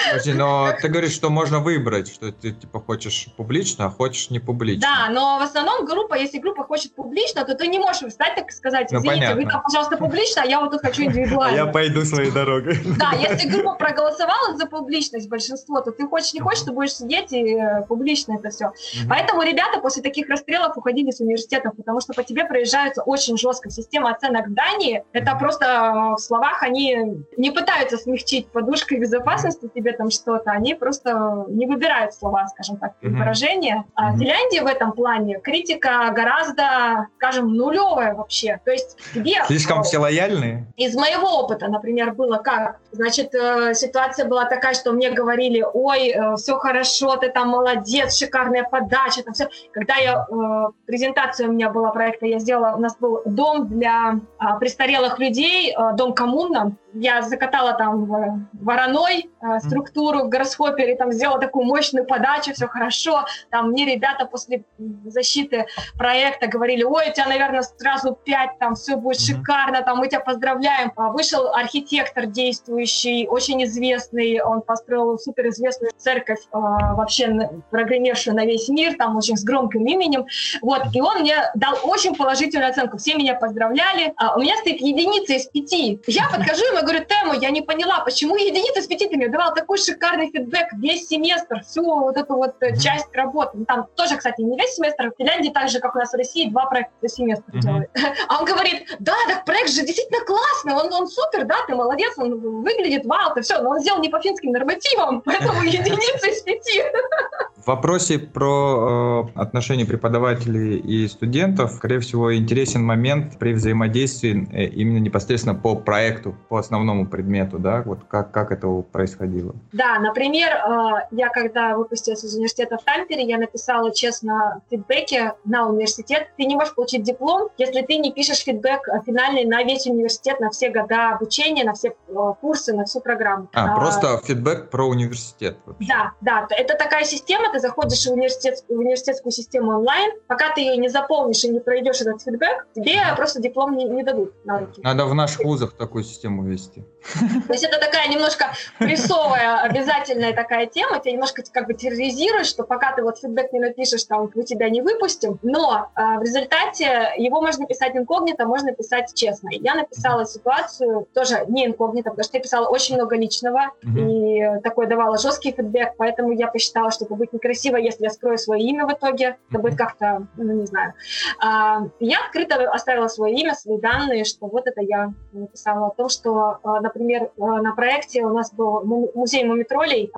Подожди, но ты говоришь, что можно выбрать, что ты типа хочешь публично, а хочешь не публично. Да, но в основном группа, если группа хочет публично, то ты не можешь встать так и сказать, ну, извините, ну, вы там, пожалуйста, публично, а я вот тут хочу индивидуально. Я пойду своей дорогой. Да, если группа проголосовала за публичность большинство, то ты хочешь не хочешь, ты будешь сидеть и э, публично это все. Поэтому ребята после таких расстрелов уходили с университетов, потому что по тебе проезжаются очень жестко. Система оценок в Дании, это просто э, в словах они не пытаются смягчить подушкой безопасности, тебе там что-то, они просто не выбирают слова, скажем так, mm-hmm. выражения. А mm-hmm. Финляндия в этом плане критика гораздо, скажем, нулевая вообще. То есть тебе... Слишком все лояльные? Из моего опыта, например, было как? Значит, э, ситуация была такая, что мне говорили, ой, э, все хорошо, ты там молодец, шикарная подача, там все. Когда я, э, презентация у меня была проекта, я сделала, у нас был дом для престарелых людей, дом коммуна, я закатала там вороной структуру в гороскопе, и там сделала такую мощную подачу, все хорошо. Там мне ребята после защиты проекта говорили, ой, у тебя, наверное, сразу пять, там все будет шикарно, там мы тебя поздравляем. А вышел архитектор действующий, очень известный, он построил суперизвестную церковь, э, вообще прогремевшую на весь мир, там очень с громким именем. Вот, и он мне дал очень положительную оценку. Все меня поздравляли. А у меня стоит единица из пяти. Я подхожу ему говорю, Тему, я не поняла, почему единица с пяти ты мне давал такой шикарный фидбэк весь семестр, всю вот эту вот mm-hmm. часть работы. Ну, там тоже, кстати, не весь семестр, в Финляндии так же, как у нас в России, два проекта за семестр mm-hmm. делают. А он говорит, да, так проект же действительно классный, он, он супер, да, ты молодец, он выглядит вау, ты все, но он сделал не по финским нормативам, поэтому единица из пяти. В вопросе про э, отношения преподавателей и студентов, скорее всего, интересен момент при взаимодействии э, именно непосредственно по проекту, по основному предмету, да, вот как, как это происходило? Да, например, э, я когда выпустилась из университета в Тампере, я написала честно в фидбэке на университет, ты не можешь получить диплом, если ты не пишешь фидбэк финальный на весь университет, на все года обучения, на все э, курсы, на всю программу. А, а просто фидбэк про университет. Вообще. Да, да, это такая система, ты заходишь в, университет, в университетскую систему онлайн, пока ты ее не заполнишь и не пройдешь этот фидбэк, тебе просто диплом не, не дадут на руки. Надо в наших вузах такую систему ввести. То есть это такая немножко прессовая обязательная такая тема, тебя немножко как бы терроризирует, что пока ты вот фидбэк не напишешь, там, мы тебя не выпустим, но а, в результате его можно писать инкогнито, можно писать честно. Я написала ситуацию тоже не инкогнито, потому что я писала очень много личного mm-hmm. и такой давала жесткий фидбэк, поэтому я посчитала, что это будет некрасиво, если я скрою свое имя в итоге, это будет как-то, ну, не знаю. А, я открыто оставила свое имя, свои данные, что вот это я написала о том, что, а, например, а, на проекте у нас был музей мумитролей.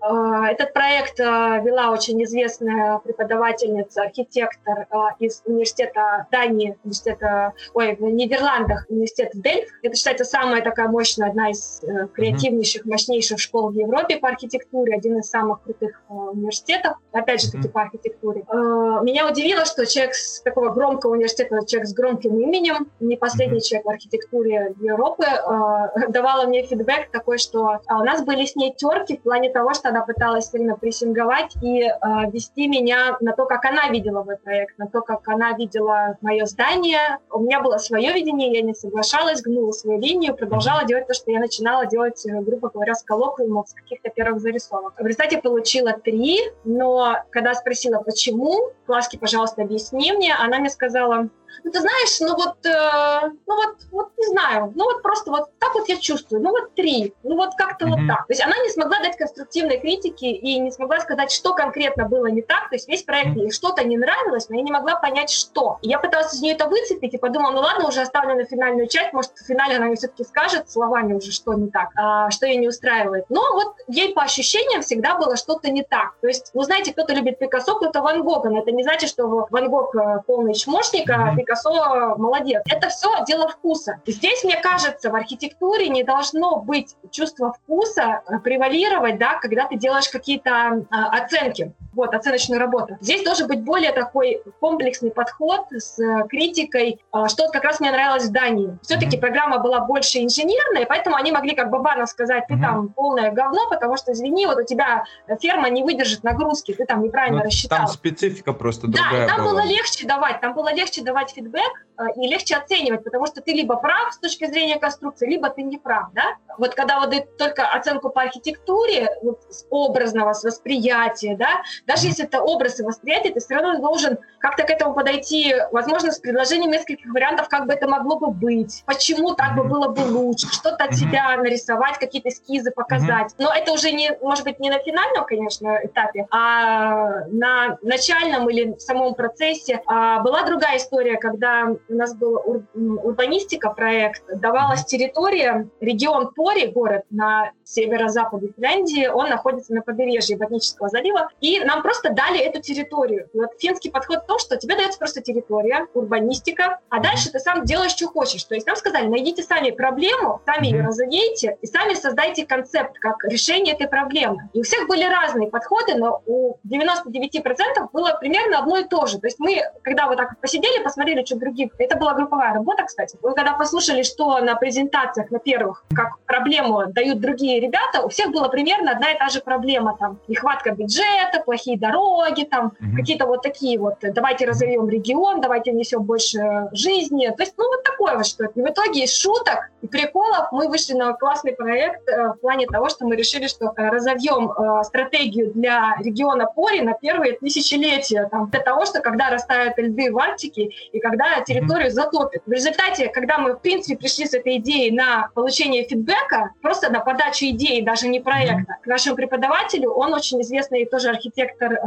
Этот проект вела очень известная преподавательница, архитектор из университета Дании, университета, ой, в Нидерландах, университет Дельф. Это считается самая такая мощная, одна из э, креативнейших, мощнейших школ в Европе по архитектуре, один из самых крутых э, университетов, опять же таки по архитектуре. Э, меня удивило, что человек с такого громкого университета, человек с громким именем, не последний человек в архитектуре Европы, давала мне фидбэк такой, что у нас были с ней терки в плане того, что она пыталась сильно прессинговать и вести меня на то, как она видела мой проект, на то, как она видела мое здание. У меня было свое видение, я не соглашалась, гнула свою линию, продолжала делать то, что я начинала делать, э, грубо говоря, с коллоквиумов, с каких-то первых зарисовок. В результате получила три, но когда спросила, почему, Класки, пожалуйста, объясни мне, она мне сказала, ну, ты знаешь, ну вот, э, ну вот, вот не знаю, ну вот просто вот так вот я чувствую, ну вот три, ну вот как-то mm-hmm. вот так. То есть она не смогла дать конструктивной критики и не смогла сказать, что конкретно было не так. То есть весь проект ей что-то не нравилось, но я не могла понять, что. И я пыталась из нее это выцепить и подумала, ну ладно, уже оставлю на финальную часть, может, в финале она мне все-таки скажет словами уже, что не так, а, что ее не устраивает. Но вот ей по ощущениям всегда было что-то не так. То есть, ну знаете, кто-то любит Пикассо, кто-то Ван Гога, но это не значит, что Ван Гог э, полный чмошник, а Пикассо молодец. Это все дело вкуса. Здесь, мне кажется, в архитектуре не должно быть чувство вкуса э, превалировать, да, когда ты делаешь какие-то а, оценки вот, оценочную работу. Здесь должен быть более такой комплексный подход с э, критикой, а, что как раз мне нравилось в Дании. Все-таки mm-hmm. программа была больше инженерная, поэтому они могли как Бабанов сказать, ты mm-hmm. там полное говно, потому что, извини, вот у тебя ферма не выдержит нагрузки, ты там неправильно ну, рассчитал. Там специфика просто другая Да, там была. было легче давать, там было легче давать фидбэк, Э, и легче оценивать, потому что ты либо прав с точки зрения конструкции, либо ты не прав, да? Вот когда вот только оценку по архитектуре, вот, с образного, с восприятия, да, даже если это образ и восприятие, ты все равно должен как-то к этому подойти, возможно, с предложением нескольких вариантов, как бы это могло бы быть, почему так бы было бы лучше, что-то от себя нарисовать, какие-то эскизы показать. Но это уже не, может быть, не на финальном, конечно, этапе, а на начальном или в самом процессе. А была другая история, когда у нас был ур, урбанистика проект, давалась территория, регион Пори, город на северо-западе Финляндии, он находится на побережье Ботнического залива, и нам просто дали эту территорию. И вот финский подход в том, что тебе дается просто территория, урбанистика, а дальше ты сам делаешь, что хочешь. То есть нам сказали, найдите сами проблему, сами ее разовейте и сами создайте концепт как решение этой проблемы. И у всех были разные подходы, но у 99% было примерно одно и то же. То есть мы, когда вот так посидели, посмотрели, что других это была групповая работа, кстати. Вы когда послушали, что на презентациях, на первых, как проблему дают другие ребята, у всех была примерно одна и та же проблема. Там нехватка бюджета, плохие дороги, там mm-hmm. какие-то вот такие вот, давайте разовьем регион, давайте внесем больше жизни. То есть, ну, вот такое вот что-то. И в итоге из шуток и приколов мы вышли на классный проект э, в плане того, что мы решили, что э, разовьем э, стратегию для региона Пори на первые тысячелетия. Там, для того, что когда растают льды в Арктике и когда территория территорию затопит. В результате, когда мы, в принципе, пришли с этой идеей на получение фидбэка, просто на подачу идеи, даже не проекта, к нашему преподавателю, он очень известный тоже архитектор э,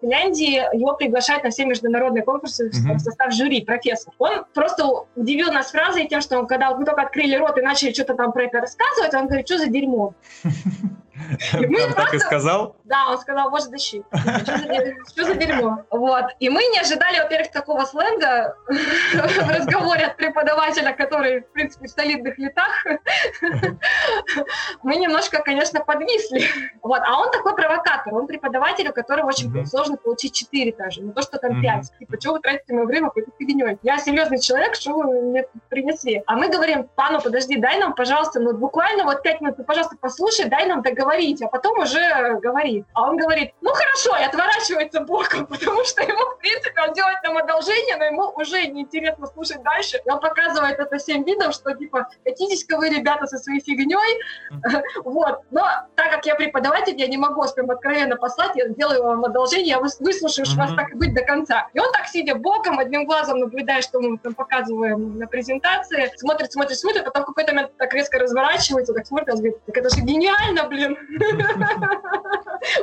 Финляндии, его приглашают на все международные конкурсы mm-hmm. в состав жюри, профессор. Он просто удивил нас фразой тем, что когда мы только открыли рот и начали что-то там про это рассказывать, он говорит, что за дерьмо? Он так и сказал? Да, он сказал, боже, дыщи. Что за дерьмо? Вот. И мы не ожидали, во-первых, такого сленга в разговоре от преподавателя, который, в принципе, в солидных летах. Мы немножко, конечно, подвисли. Вот. А он такой провокатор. Он преподаватель, у которого очень сложно получить 4 даже. Не то, что там 5. Типа, что вы тратите мое время какой-то фигней? Я серьезный человек, что вы мне принесли? А мы говорим, пану, подожди, дай нам, пожалуйста, ну буквально вот 5 минут, пожалуйста, послушай, дай нам договорить, а потом уже говори. А он говорит, ну хорошо, и отворачивается боком, потому что ему, в принципе, он делает нам одолжение, но ему уже неинтересно слушать дальше. И он показывает это всем видом, что, типа, катитесь-ка вы, ребята, со своей фигней. Вот. Но так как я преподаватель, я не могу вас прям откровенно послать, я делаю вам одолжение, я выслушаю вас так и быть до конца. И он так, сидя боком, одним глазом наблюдая, что мы там показываем на презентации, смотрит, смотрит, смотрит, а потом в какой-то момент так резко разворачивается, так смотрит, он говорит, так это же гениально, блин.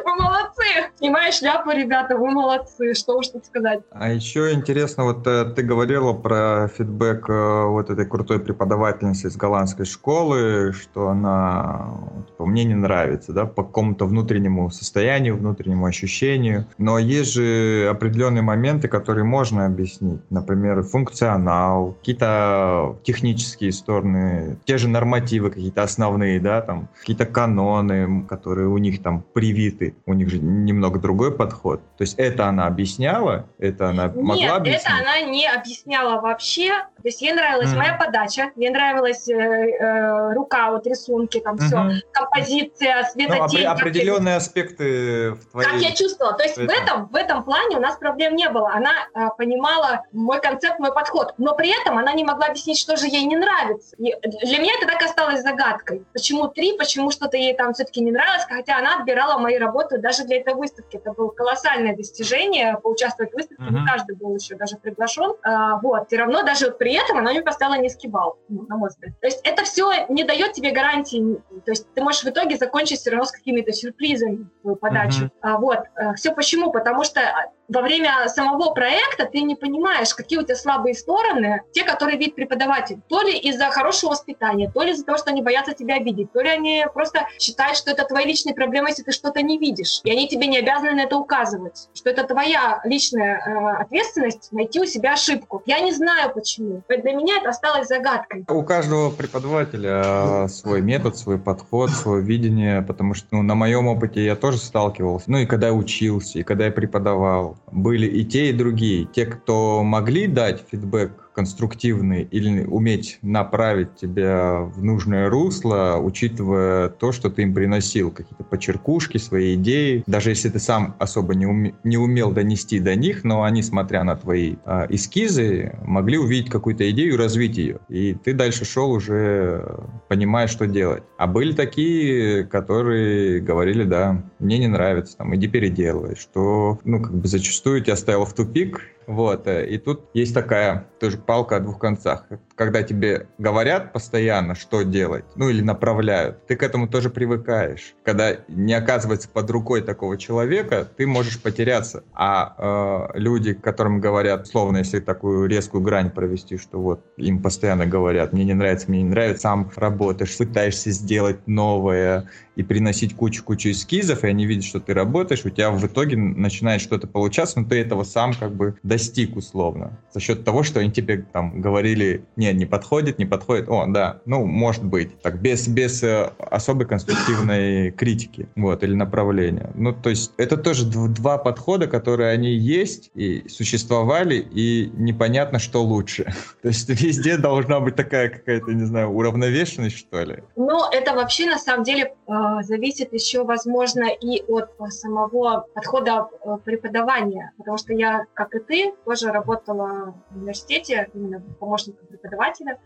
Вы молодцы! Снимаю шляпу, ребята, вы молодцы, что уж тут сказать. А еще интересно, вот э, ты говорила про фидбэк э, вот этой крутой преподавательницы из голландской школы, что она, типа, мне не нравится, да, по какому-то внутреннему состоянию, внутреннему ощущению. Но есть же определенные моменты, которые можно объяснить. Например, функционал, какие-то технические стороны, те же нормативы какие-то основные, да, там, какие-то каноны, которые у них там привиты. У них же немного другой подход. То есть это она объясняла, это она Нет, могла объяснить? это она не объясняла вообще. То есть ей нравилась mm. моя подача, ей нравилась э, э, рука, вот рисунки, там mm-hmm. все, композиция, светотень. Ну, определенные аспекты в твоей... Как я чувствовала. То есть в этом, в этом плане у нас проблем не было. Она э, понимала мой концепт, мой подход. Но при этом она не могла объяснить, что же ей не нравится. И для меня это так осталось загадкой. Почему три, почему что-то ей там все-таки не нравилось, хотя она отбирала мои работы даже для этой выставки. Это было колоссальное достижение поучаствовать в выставке. Не каждый был еще даже приглашен. А, вот. И равно даже вот при этом она мне поставила низкий балл, ну, на мой взгляд. То есть это все не дает тебе гарантии. То есть ты можешь в итоге закончить все равно с какими-то сюрпризами твою подачу. Uh-huh. А, вот. Э, все почему? Потому что во время самого проекта ты не понимаешь, какие у тебя слабые стороны, те, которые видит преподаватель. То ли из-за хорошего воспитания, то ли из-за того, что они боятся тебя обидеть, то ли они просто считают, что это твои личные проблемы, если ты что-то не видишь. И они тебе не обязаны на это указывать. Что это твоя личная э, ответственность найти у себя ошибку. Я не знаю почему. Для меня это осталось загадкой. У каждого преподавателя свой метод, свой подход, свое видение, потому что ну, на моем опыте я тоже сталкивался. Ну и когда я учился, и когда я преподавал были и те, и другие. Те, кто могли дать фидбэк конструктивный или уметь направить тебя в нужное русло, учитывая то, что ты им приносил, какие-то почеркушки, свои идеи. Даже если ты сам особо не, уме, не умел донести до них, но они, смотря на твои э, эскизы, могли увидеть какую-то идею и развить ее. И ты дальше шел уже, понимая, что делать. А были такие, которые говорили, да, мне не нравится, там, иди переделывай, что, ну, как бы зачастую тебя ставило в тупик, вот, э, и тут есть такая тоже палка о двух концах. Когда тебе говорят постоянно, что делать, ну или направляют, ты к этому тоже привыкаешь. Когда не оказывается под рукой такого человека, ты можешь потеряться. А э, люди, которым говорят, словно если такую резкую грань провести, что вот им постоянно говорят, мне не нравится, мне не нравится, сам работаешь, пытаешься сделать новое, и приносить кучу-кучу эскизов, и они видят, что ты работаешь, у тебя в итоге начинает что-то получаться, но ты этого сам как бы достиг условно. За счет того, что они тебе там говорили, нет, не подходит, не подходит, о, да, ну, может быть, так, без, без э, особой конструктивной критики, вот, или направления. Ну, то есть это тоже два подхода, которые они есть и существовали, и непонятно, что лучше. То есть везде должна быть такая какая-то, не знаю, уравновешенность, что ли. Ну, это вообще на самом деле э, зависит еще, возможно, и от самого подхода э, преподавания, потому что я, как и ты, тоже работала в университете, именно помощником преподавателя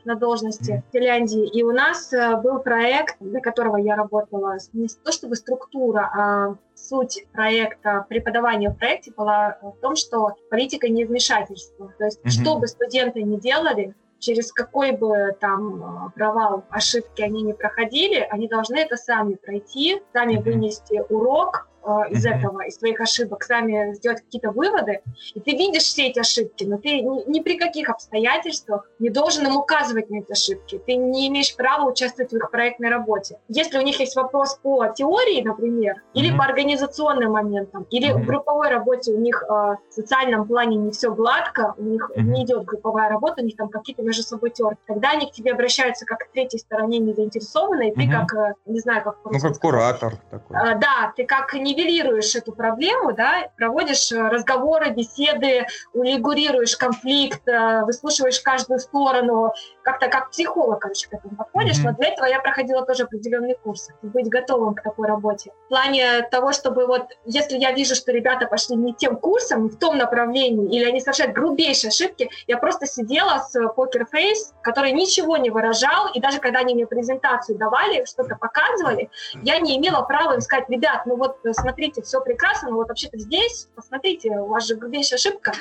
на должности в Финляндии, и у нас э, был проект, для которого я работала, не то чтобы структура, а суть проекта, преподавания в проекте была в том, что политика не вмешательства. То есть, mm-hmm. что бы студенты ни делали, через какой бы там а, провал, ошибки они не проходили, они должны это сами пройти, сами вынести урок, э, из этого, из твоих ошибок, сами сделать какие-то выводы, и ты видишь все эти ошибки, но ты ни, ни при каких обстоятельствах не должен им указывать на эти ошибки. Ты не имеешь права участвовать в их проектной работе. Если у них есть вопрос по теории, например, или по организационным моментам, или в групповой работе у них э, в социальном плане не все гладко, у них не идет групповая работа, у них там какие-то между собой терки, тогда они к тебе обращаются как к третьей стороне не заинтересованной, ты как, э, не знаю, как... Ну, как куратор такой. А, да, ты как нивелируешь эту проблему, да, проводишь э, разговоры, беседы, урегулируешь конфликт, э, выслушиваешь каждую сторону, как-то как психолог, короче, к этому подходишь. Mm-hmm. Но для этого я проходила тоже определенный курс, быть готовым к такой работе. В плане того, чтобы вот, если я вижу, что ребята пошли не тем курсом, не в том направлении, или они совершают грубейшие ошибки, я просто сидела с покерфейс, который ничего не выражал, и даже когда они мне презентацию давали, что-то показывали, я не имела права им сказать, ребят, ну вот смотрите, все прекрасно, но вот вообще-то здесь, посмотрите, у вас же грубейшая ошибка.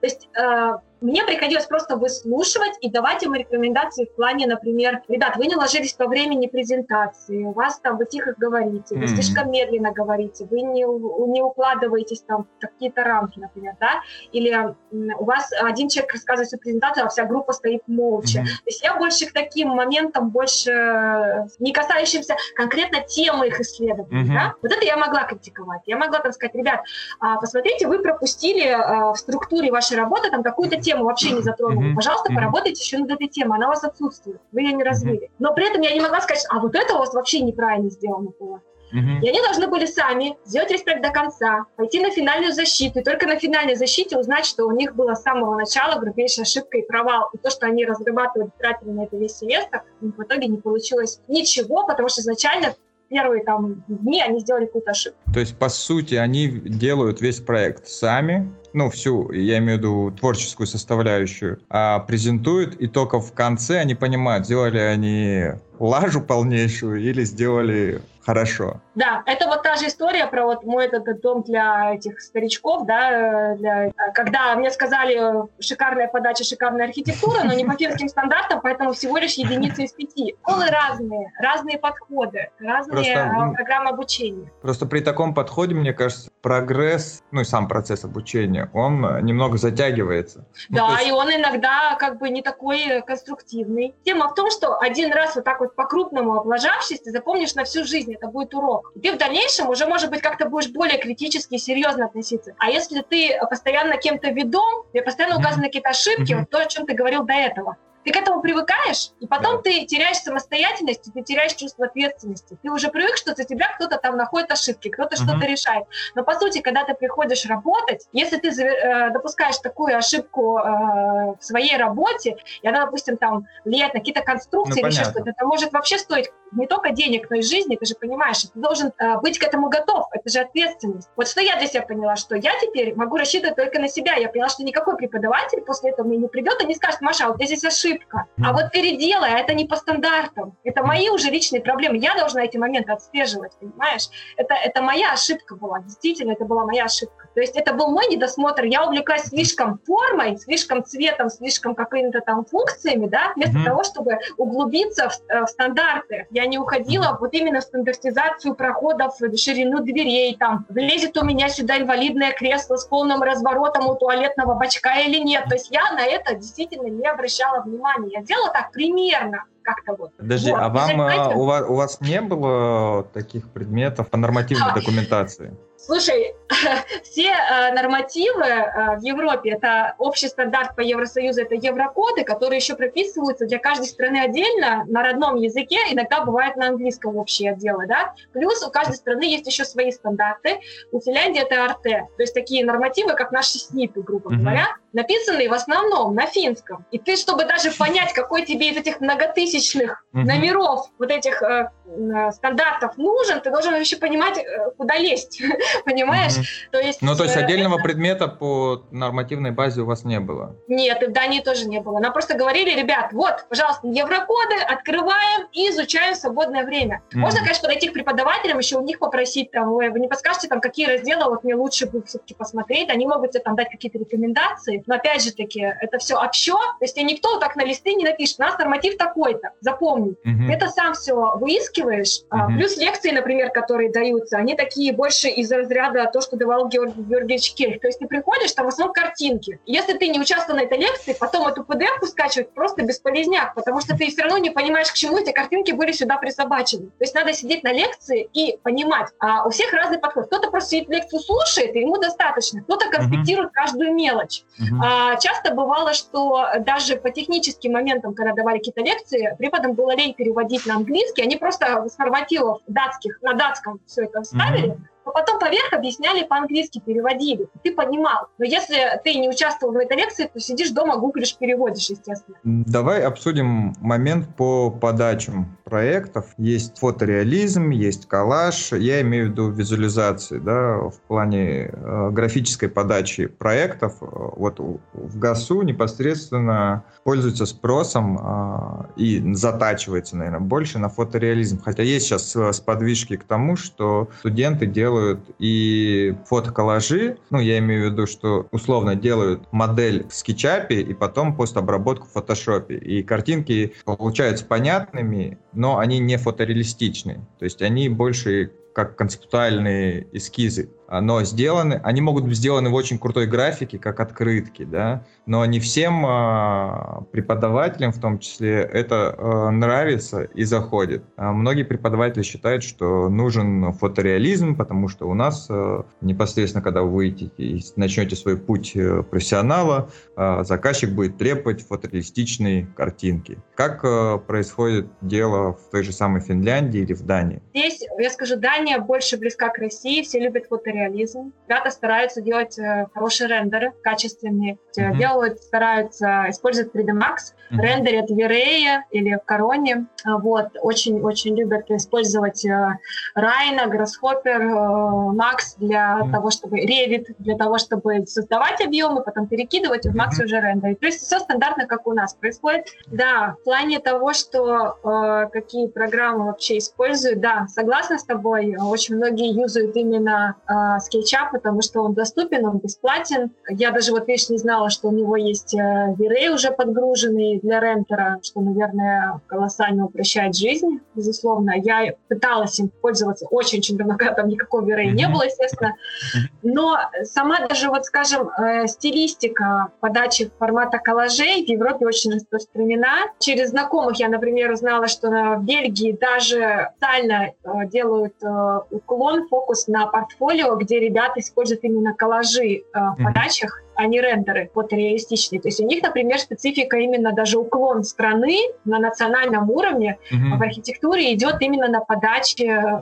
То есть э, мне приходилось просто выслушивать и давать им рекомендации в плане, например, ребят, вы не ложились по времени презентации, у вас там, вы тихо говорите, вы mm-hmm. слишком медленно говорите, вы не, не укладываетесь там в какие-то рамки, например, да, или у вас один человек рассказывает свою презентацию, а вся группа стоит молча. Mm-hmm. То есть я больше к таким моментам, больше не касающимся конкретно темы их исследований, mm-hmm. да, вот это я могла критиковать. Я могла там сказать, ребят, а, посмотрите, вы пропустили а, в структуре вашей работы там какую-то тему вообще не затронули. Пожалуйста, поработайте еще над этой темой, она у вас отсутствует, вы ее не развили. Но при этом я не могла сказать, а вот это у вас вообще неправильно сделано было. Uh-huh. И они должны были сами сделать весь проект до конца, пойти на финальную защиту, и только на финальной защите узнать, что у них была с самого начала грубейшая ошибка и провал. И то, что они разрабатывали, тратили на это весь семестр, в итоге не получилось ничего, потому что изначально первые там дни они сделали какую-то ошибку. То есть, по сути, они делают весь проект сами, ну, всю, я имею в виду творческую составляющую, а презентуют, и только в конце они понимают, сделали они лажу полнейшую или сделали хорошо. Да, это вот та же история про вот мой этот дом для этих старичков, да, для, когда мне сказали шикарная подача, шикарная архитектура, но не по финским стандартам, поэтому всего лишь единицы из пяти. Школы разные, разные подходы, разные просто, программы обучения. Просто при таком подходе, мне кажется, прогресс, ну и сам процесс обучения, он немного затягивается. Ну, да, ну, есть... и он иногда как бы не такой конструктивный. Тема в том, что один раз вот так вот по-крупному облажавшись, ты запомнишь на всю жизнь, это будет урок. И ты в дальнейшем уже, может быть, как-то будешь более критически и серьезно относиться. А если ты постоянно кем-то ведом, тебе постоянно указаны какие-то ошибки, mm-hmm. вот то, о чем ты говорил до этого, ты к этому привыкаешь, и потом да. ты теряешь самостоятельность, ты теряешь чувство ответственности. Ты уже привык, что за тебя кто-то там находит ошибки, кто-то uh-huh. что-то решает. Но по сути, когда ты приходишь работать, если ты э, допускаешь такую ошибку э, в своей работе, и она, допустим, там влияет на какие-то конструкции ну, или что-то, это может вообще стоить не только денег, но и жизни, ты же понимаешь, ты должен э, быть к этому готов, это же ответственность. Вот что я для себя поняла, что я теперь могу рассчитывать только на себя. Я поняла, что никакой преподаватель после этого мне не придет и не скажет, Маша, а вот здесь ошибка ошибка. А вот переделай, а это не по стандартам. Это мои уже личные проблемы. Я должна эти моменты отслеживать, понимаешь? Это, это моя ошибка была. Действительно, это была моя ошибка. То есть это был мой недосмотр. Я увлеклась слишком формой, слишком цветом, слишком какими-то там функциями, да, вместо mm-hmm. того, чтобы углубиться в, э, в стандарты. Я не уходила mm-hmm. вот именно в стандартизацию проходов, ширину дверей, там, влезет у меня сюда инвалидное кресло с полным разворотом у туалетного бачка или нет. То есть я на это действительно не обращала внимания внимание. Я делала так примерно как-то вот. Подожди, вот. а вам, а, у, вас, у вас не было таких предметов по нормативной документации? Слушай, все э, нормативы э, в Европе, это общий стандарт по Евросоюзу, это еврокоды, которые еще прописываются для каждой страны отдельно на родном языке, иногда бывает на английском общие отделы, да. Плюс у каждой страны есть еще свои стандарты. У Финляндии это РТ, то есть такие нормативы, как наши СНИПы, грубо mm-hmm. говоря, написанные в основном на финском. И ты, чтобы даже понять, какой тебе из этих многотысячных mm-hmm. номеров вот этих э, э, стандартов нужен, ты должен еще понимать, э, куда лезть, понимаешь? Mm-hmm. То есть, ну, то есть э, отдельного это... предмета по нормативной базе у вас не было? Нет, и в Дании тоже не было. Нам просто говорили, ребят, вот, пожалуйста, еврокоды открываем и изучаем свободное время. Mm-hmm. Можно, конечно, подойти к преподавателям, еще у них попросить, там, вы не подскажете, там, какие разделы вот мне лучше бы все-таки посмотреть, они могут тебе там дать какие-то рекомендации, но опять же таки, это все общо, то есть никто так на листы не напишет, у нас норматив такой-то, запомни. Uh-huh. Это сам все выискиваешь, uh-huh. плюс лекции, например, которые даются, они такие больше из разряда то, что давал Георгий Георгиевич Кельх. То есть ты приходишь, там в основном картинки. Если ты не участвовал на этой лекции, потом эту PDF скачивать просто бесполезняк, потому что ты все равно не понимаешь, к чему эти картинки были сюда присобачены. То есть надо сидеть на лекции и понимать. А у всех разный подход. Кто-то просто сидит лекцию слушает, и ему достаточно. Кто-то конспектирует uh-huh. каждую мелочь. Uh-huh. А, часто бывало, что даже по техническим моментам, когда давали какие-то лекции, преподам было лень переводить на английский, они просто с нормативов датских на датском все это вставили, uh-huh но потом поверх объясняли по-английски, переводили. Ты понимал. Но если ты не участвовал в этой лекции, то сидишь дома, гуглишь, переводишь, естественно. Давай обсудим момент по подачам проектов. Есть фотореализм, есть коллаж. Я имею в виду визуализации, да, в плане э, графической подачи проектов. Вот в ГАСУ непосредственно пользуется спросом э, и затачивается, наверное, больше на фотореализм. Хотя есть сейчас сподвижки к тому, что студенты делают делают и фотоколлажи, ну, я имею в виду, что условно делают модель в скетчапе и потом постобработку в фотошопе. И картинки получаются понятными, но они не фотореалистичны. То есть они больше как концептуальные эскизы но сделаны, они могут быть сделаны в очень крутой графике, как открытки, да, но не всем а, преподавателям, в том числе, это а, нравится и заходит. А многие преподаватели считают, что нужен фотореализм, потому что у нас а, непосредственно, когда вы выйдете и начнете свой путь э, профессионала, а, заказчик будет требовать фотореалистичные картинки. Как а, происходит дело в той же самой Финляндии или в Дании? Здесь, я скажу, Дания больше близка к России, все любят фотореализм фотореализм. Ребята стараются делать э, хорошие рендеры, качественные. Mm-hmm. Делают, стараются использовать 3D Max, mm-hmm. рендерят в V-Ray или в Короне. Вот. Очень-очень любят использовать э, Rhino, Grasshopper, э, Max для mm-hmm. того, чтобы Revit, для того, чтобы создавать объемы, потом перекидывать, и в Max mm-hmm. уже рендерить. То есть все стандартно, как у нас происходит. Да, в плане того, что э, какие программы вообще используют, да, согласна с тобой. Очень многие юзают именно э, SketchUp, потому что он доступен, он бесплатен. Я даже вот, видишь, не знала, что у него есть э, V-Ray уже подгруженный для рентера, что, наверное, колоссально упрощает жизнь, безусловно. Я пыталась им пользоваться очень-очень давно, когда там никакого V-Ray не было, естественно. Но сама даже, вот скажем, э, стилистика подачи формата коллажей в Европе очень распространена. Через знакомых я, например, узнала, что в Бельгии даже специально э, делают уклон, фокус на портфолио, где ребята используют именно коллажи э, в подачах, а не рендеры фотореалистичные. То есть у них, например, специфика именно даже уклон страны на национальном уровне mm-hmm. в архитектуре идет именно на подаче э,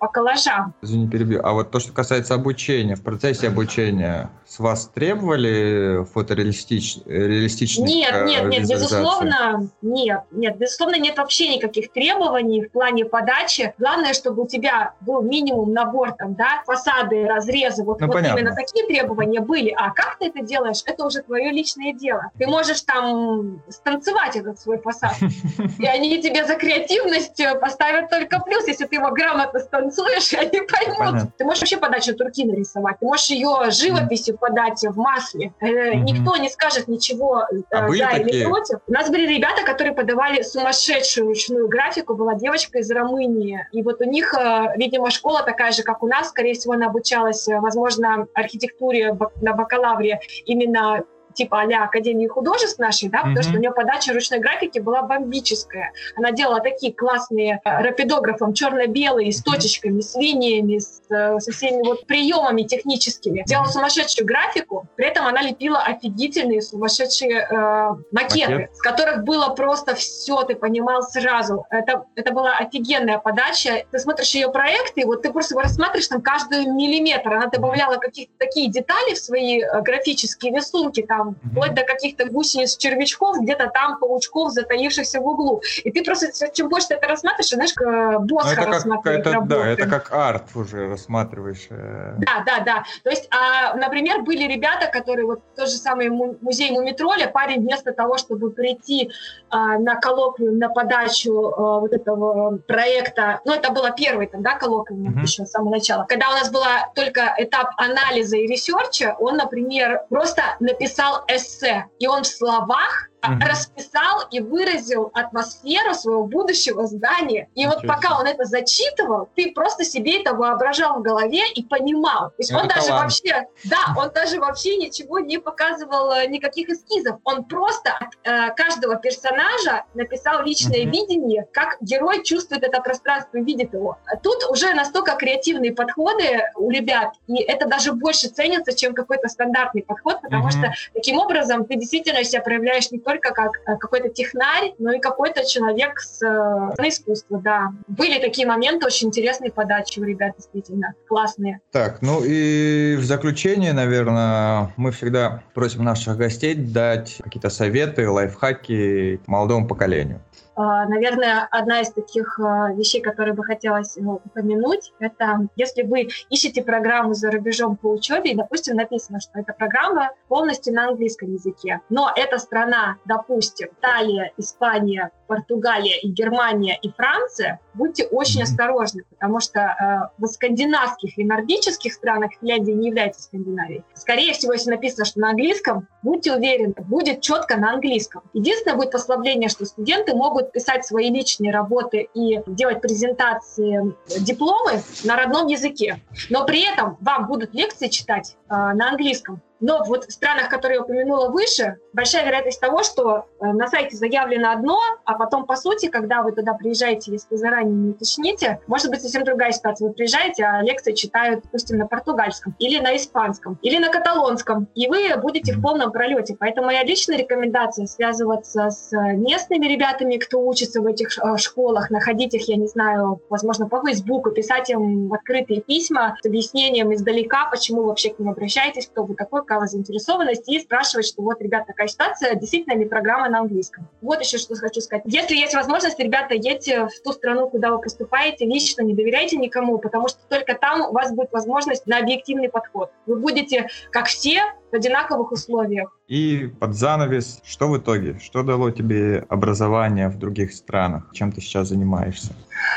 по коллажам. Извини, перебью. А вот то, что касается обучения, в процессе обучения с вас требовали фотореалистичных Нет, э, нет, нет, безусловно, нет, нет, безусловно, нет вообще никаких требований в плане подачи. Главное, чтобы у тебя был минимум набор там, да, фасады, разрезы, вот, ну, вот именно такие требования были. А как ты это делаешь, это уже твое личное дело. Ты можешь там станцевать этот свой фасад, и они тебе за креативность э, поставят только плюс, если ты его грамотно станцуешь, и они поймут. Понятно. Ты можешь вообще подачу турки нарисовать, ты можешь ее живописью подать в масле. Mm-hmm. Никто не скажет ничего э, а за такие? или против. У нас были ребята, которые подавали сумасшедшую ручную графику, была девочка из Румынии, и вот у них, видимо, школа такая же, как у нас, скорее всего, она обучалась, возможно, архитектуре на бакалавре именно типа а Академии художеств нашей, да, mm-hmm. потому что у нее подача ручной графики была бомбическая. Она делала такие классные э, рапидографом черно-белые, с точечками, с линиями, с, э, со всеми вот приемами техническими. Делала сумасшедшую графику, при этом она лепила офигительные сумасшедшие э, макеты, Макет. с которых было просто все, ты понимал сразу. Это, это была офигенная подача. Ты смотришь ее проекты, вот ты просто рассматриваешь там каждый миллиметр. Она добавляла какие-то такие детали в свои э, графические рисунки, там там, вплоть до каких-то гусениц, червячков, где-то там паучков, затаившихся в углу. И ты просто, чем больше ты это рассматриваешь, знаешь, как Босха ну, рассматривает это, Да, это как арт уже рассматриваешь. Э. Да, да, да. То есть, а, например, были ребята, которые, вот тот же самый музей Мумитроля, парень вместо того, чтобы прийти а, на коллоквиум, на подачу а, вот этого проекта, ну, это было первый там, да, коллоквиум mm-hmm. еще с самого начала, когда у нас был только этап анализа и research а, он, например, просто написал эссе, и он в словах угу. расписал и выразил атмосферу своего будущего здания. И Ничего вот пока себе. он это зачитывал, ты просто себе это воображал в голове и понимал. То есть это он талант. даже вообще, да, он даже вообще ничего не показывал, э, никаких эскизов. Он просто от э, каждого персонажа написал личное угу. видение, как герой чувствует это пространство, видит его. Тут уже настолько креативные подходы у ребят, и это даже больше ценится, чем какой-то стандартный подход, потому угу. что таким образом ты действительно себя проявляешь не только как э, какой-то технарь, но и какой-то человек с э, искусства, да. Были такие моменты, очень интересные подачи у ребят, действительно, классные. Так, ну и в заключение, наверное, мы всегда просим наших гостей дать какие-то советы, лайфхаки молодому поколению. А, наверное, одна из таких а, вещей, которые бы хотелось ну, упомянуть, это если вы ищете программу за рубежом по учебе, и, допустим, написано, что эта программа полностью на английском языке, но эта страна, допустим, Италия, Испания, Португалия и Германия и Франция, будьте очень осторожны, потому что э, в скандинавских и нордических странах Финляндия не является Скандинавией. Скорее всего, если написано, что на английском, будьте уверены, будет четко на английском. Единственное будет послабление, что студенты могут писать свои личные работы и делать презентации, дипломы на родном языке. Но при этом вам будут лекции читать э, на английском. Но вот в странах, которые я упомянула выше, большая вероятность того, что э, на сайте заявлено одно, а потом, по сути, когда вы туда приезжаете, если заранее не уточните, может быть совсем другая ситуация. Вы приезжаете, а лекции читают, допустим, на португальском, или на испанском, или на каталонском, и вы будете в полном пролете. Поэтому моя личная рекомендация связываться с местными ребятами, кто учится в этих э, школах, находить их, я не знаю, возможно, по Фейсбуку, писать им открытые письма с объяснением издалека, почему вообще к ним обращаетесь, кто вы такой, возникала заинтересованность и спрашивать, что вот, ребята, такая ситуация, действительно ли программа на английском. Вот еще что хочу сказать. Если есть возможность, ребята, едьте в ту страну, куда вы поступаете, лично не доверяйте никому, потому что только там у вас будет возможность на объективный подход. Вы будете, как все, в одинаковых условиях. И под занавес, что в итоге? Что дало тебе образование в других странах? Чем ты сейчас занимаешься?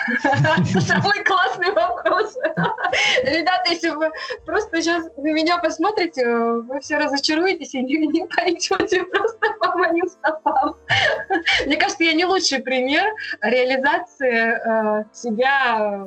Самый классный вопрос. Ребята, если вы просто сейчас на меня посмотрите, вы все разочаруетесь и не, пойдете просто по моим стопам. Мне кажется, я не лучший пример реализации э, себя,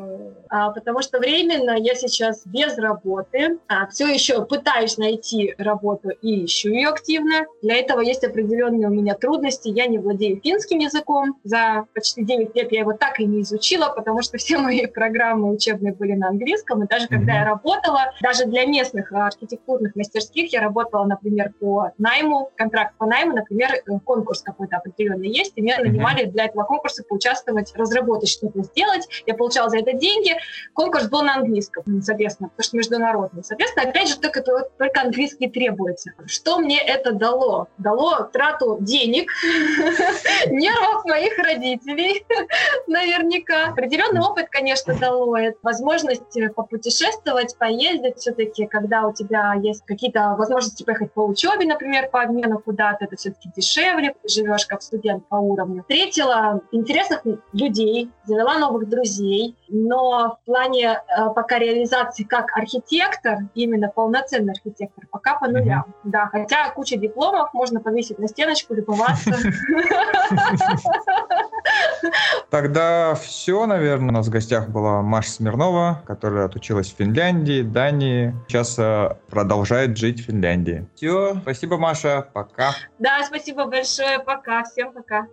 э, потому что временно я сейчас без работы, а все еще пытаюсь найти работу и ищу ее активно. Для этого есть определенные у меня трудности. Я не владею финским языком. За почти 9 лет я его так и не изучила, потому что все мои программы учебные были на английском. И даже mm-hmm. когда я работала, даже для местных архитектурных мастерских я работала, например, по найму, контракт по найму, например, э, конкурс какой-то определенный есть, и меня mm-hmm. нанимали для этого конкурса поучаствовать, разработать что-то, сделать. Я получала за это деньги. Конкурс был на английском, соответственно, потому что международный. Соответственно, опять же, только, только английский требуется. Что мне это дало? Дало трату денег, нервов моих родителей, наверняка. Определенный опыт, конечно, дало. Это возможность попутешествовать, поездить все-таки, когда у тебя есть какие-то возможности поехать по учебе, например, по обмену куда-то, это все-таки дешевле, живешь как студент по уровню. Встретила интересных людей, завела новых друзей, но в плане э, пока реализации как архитектор, именно полноценный архитектор, пока по нулям. Mm-hmm. Да, хотя куча дипломов можно повесить на стеночку, любоваться. Тогда все, наверное. У нас в гостях была Маша Смирнова, которая отучилась в Финляндии, Дании. Сейчас э, продолжает жить в Финляндии. Все, спасибо, Маша. Пока. Да, спасибо большое. Пока. Всем пока.